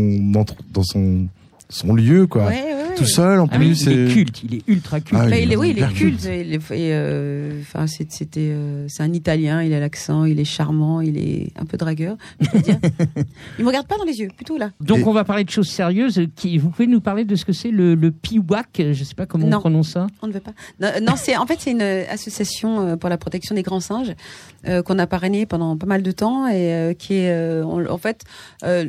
dans son son lieu quoi. Ouais, ouais, ouais. tout seul en Ah oui, plus. il est culte, il est ultra culte. Ah, Bah, il il est, est oui, il est culte. culte. il est- et, euh, Enfin, c'est- c'était, euh, c'est un Italien. Il a l'accent, il est charmant, il est un peu dragueur. Je peux dire. il me regarde pas dans les yeux, plutôt là. Donc Et- on va parler de choses sérieuses. Qui, vous pouvez nous parler de ce que c'est le, le PIWAC Je sais pas comment Non. on prononce ça. On ne veut pas. Non, non, c'est en fait c'est une association euh, pour la protection des grands singes euh, qu'on a parrainée pendant pas mal de temps et euh, qui est euh, on- en fait euh,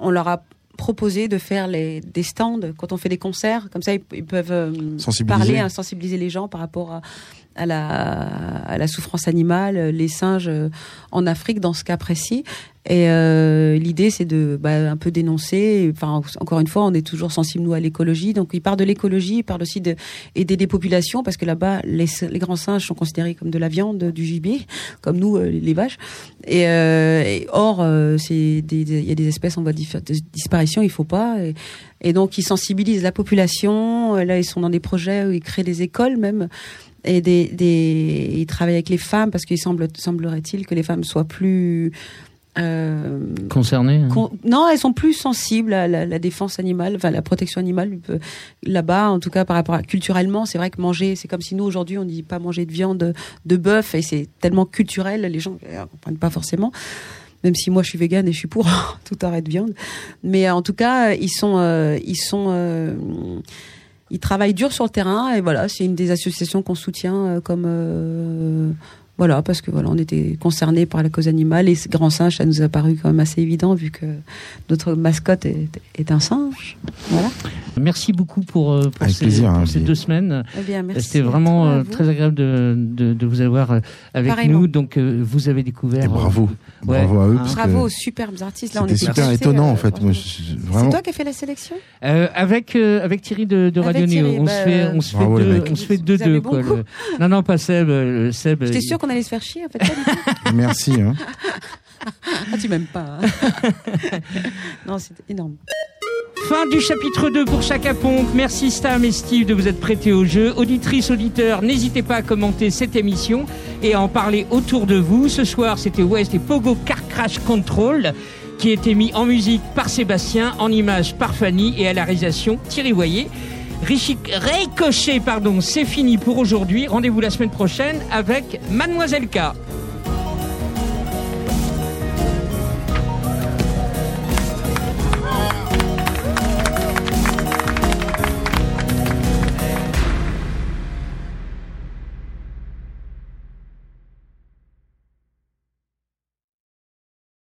on leur a proposé de faire les, des stands quand on fait des concerts comme ça ils, ils peuvent euh, parler hein, sensibiliser les gens par rapport à, à la souffrance animale les singes euh, en Afrique dans ce cas précis et euh, l'idée, c'est de bah, un peu dénoncer. Enfin, encore une fois, on est toujours sensible nous à l'écologie. Donc, il part de l'écologie, il parle aussi de aider des populations parce que là-bas, les, grands singes sont considérés comme de la viande, du gibier, comme nous, euh, les vaches. Et, euh, or, euh, il y a des espèces en voie de disparition. Il faut pas. Et donc, ils sensibilisent la population. Euh, Là, ils sont dans des projets où ils créent des écoles même. Et des, des, ils travaillent avec les femmes parce qu'il semble, semblerait-il que les femmes soient plus euh, Concerné. hein. Con- non, elles sont plus sensibles à la, la défense animale, enfin la protection animale. euh, Là-bas, en tout cas, par rapport à culturellement, c'est vrai que manger, c'est comme si nous aujourd'hui on dit pas manger de viande de bœuf et c'est tellement culturel, les gens ne comprennent pas forcément. Même si moi je suis végane et je suis pour tout arrêt de viande, mais euh, en tout cas ils sont euh, ils sont euh, ils travaillent dur sur le terrain. Et voilà c'est une des associations qu'on soutient comme voilà parce que voilà on était concernés par la cause animale et ce grand singe ça nous a paru quand même assez évident vu que notre mascotte est, est un singe voilà Merci beaucoup pour, euh, pour ces, plaisir, pour hein, ces deux semaines. Eh bien, merci C'était vraiment euh, très agréable de, de, de vous avoir euh, avec Pareillement. nous. Donc vous avez découvert. Et bravo. euh, ouais. Bravo à eux. Parce bravo que aux superbes artistes là on C'était était super étonnant euh, en fait. Moi, c'est toi qui as fait la sélection Euh, avec euh, avec Thierry de, Radio Néo, on bah, se fait on se fait deux on se fait deux deux bon Non non pas Seb Seb. j'étais il- sûre qu'on allait se faire chier en fait pas du tout. Merci. Hein. ah tu m'aimes pas hein. non c'était énorme Fin du chapitre 2 pour Chaka Ponk. Merci Stam et Steve de vous être prêtés au jeu. Auditrices, auditeurs, n'hésitez pas à commenter cette émission et à en parler autour de vous. Ce soir, c'était West et Pogo Car Crash Control qui a été mis en musique par Sébastien, en images par Fanny et à la réalisation Thierry Voyer. Ricochet, pardon, c'est fini pour aujourd'hui. Rendez-vous la semaine prochaine avec Mademoiselle K.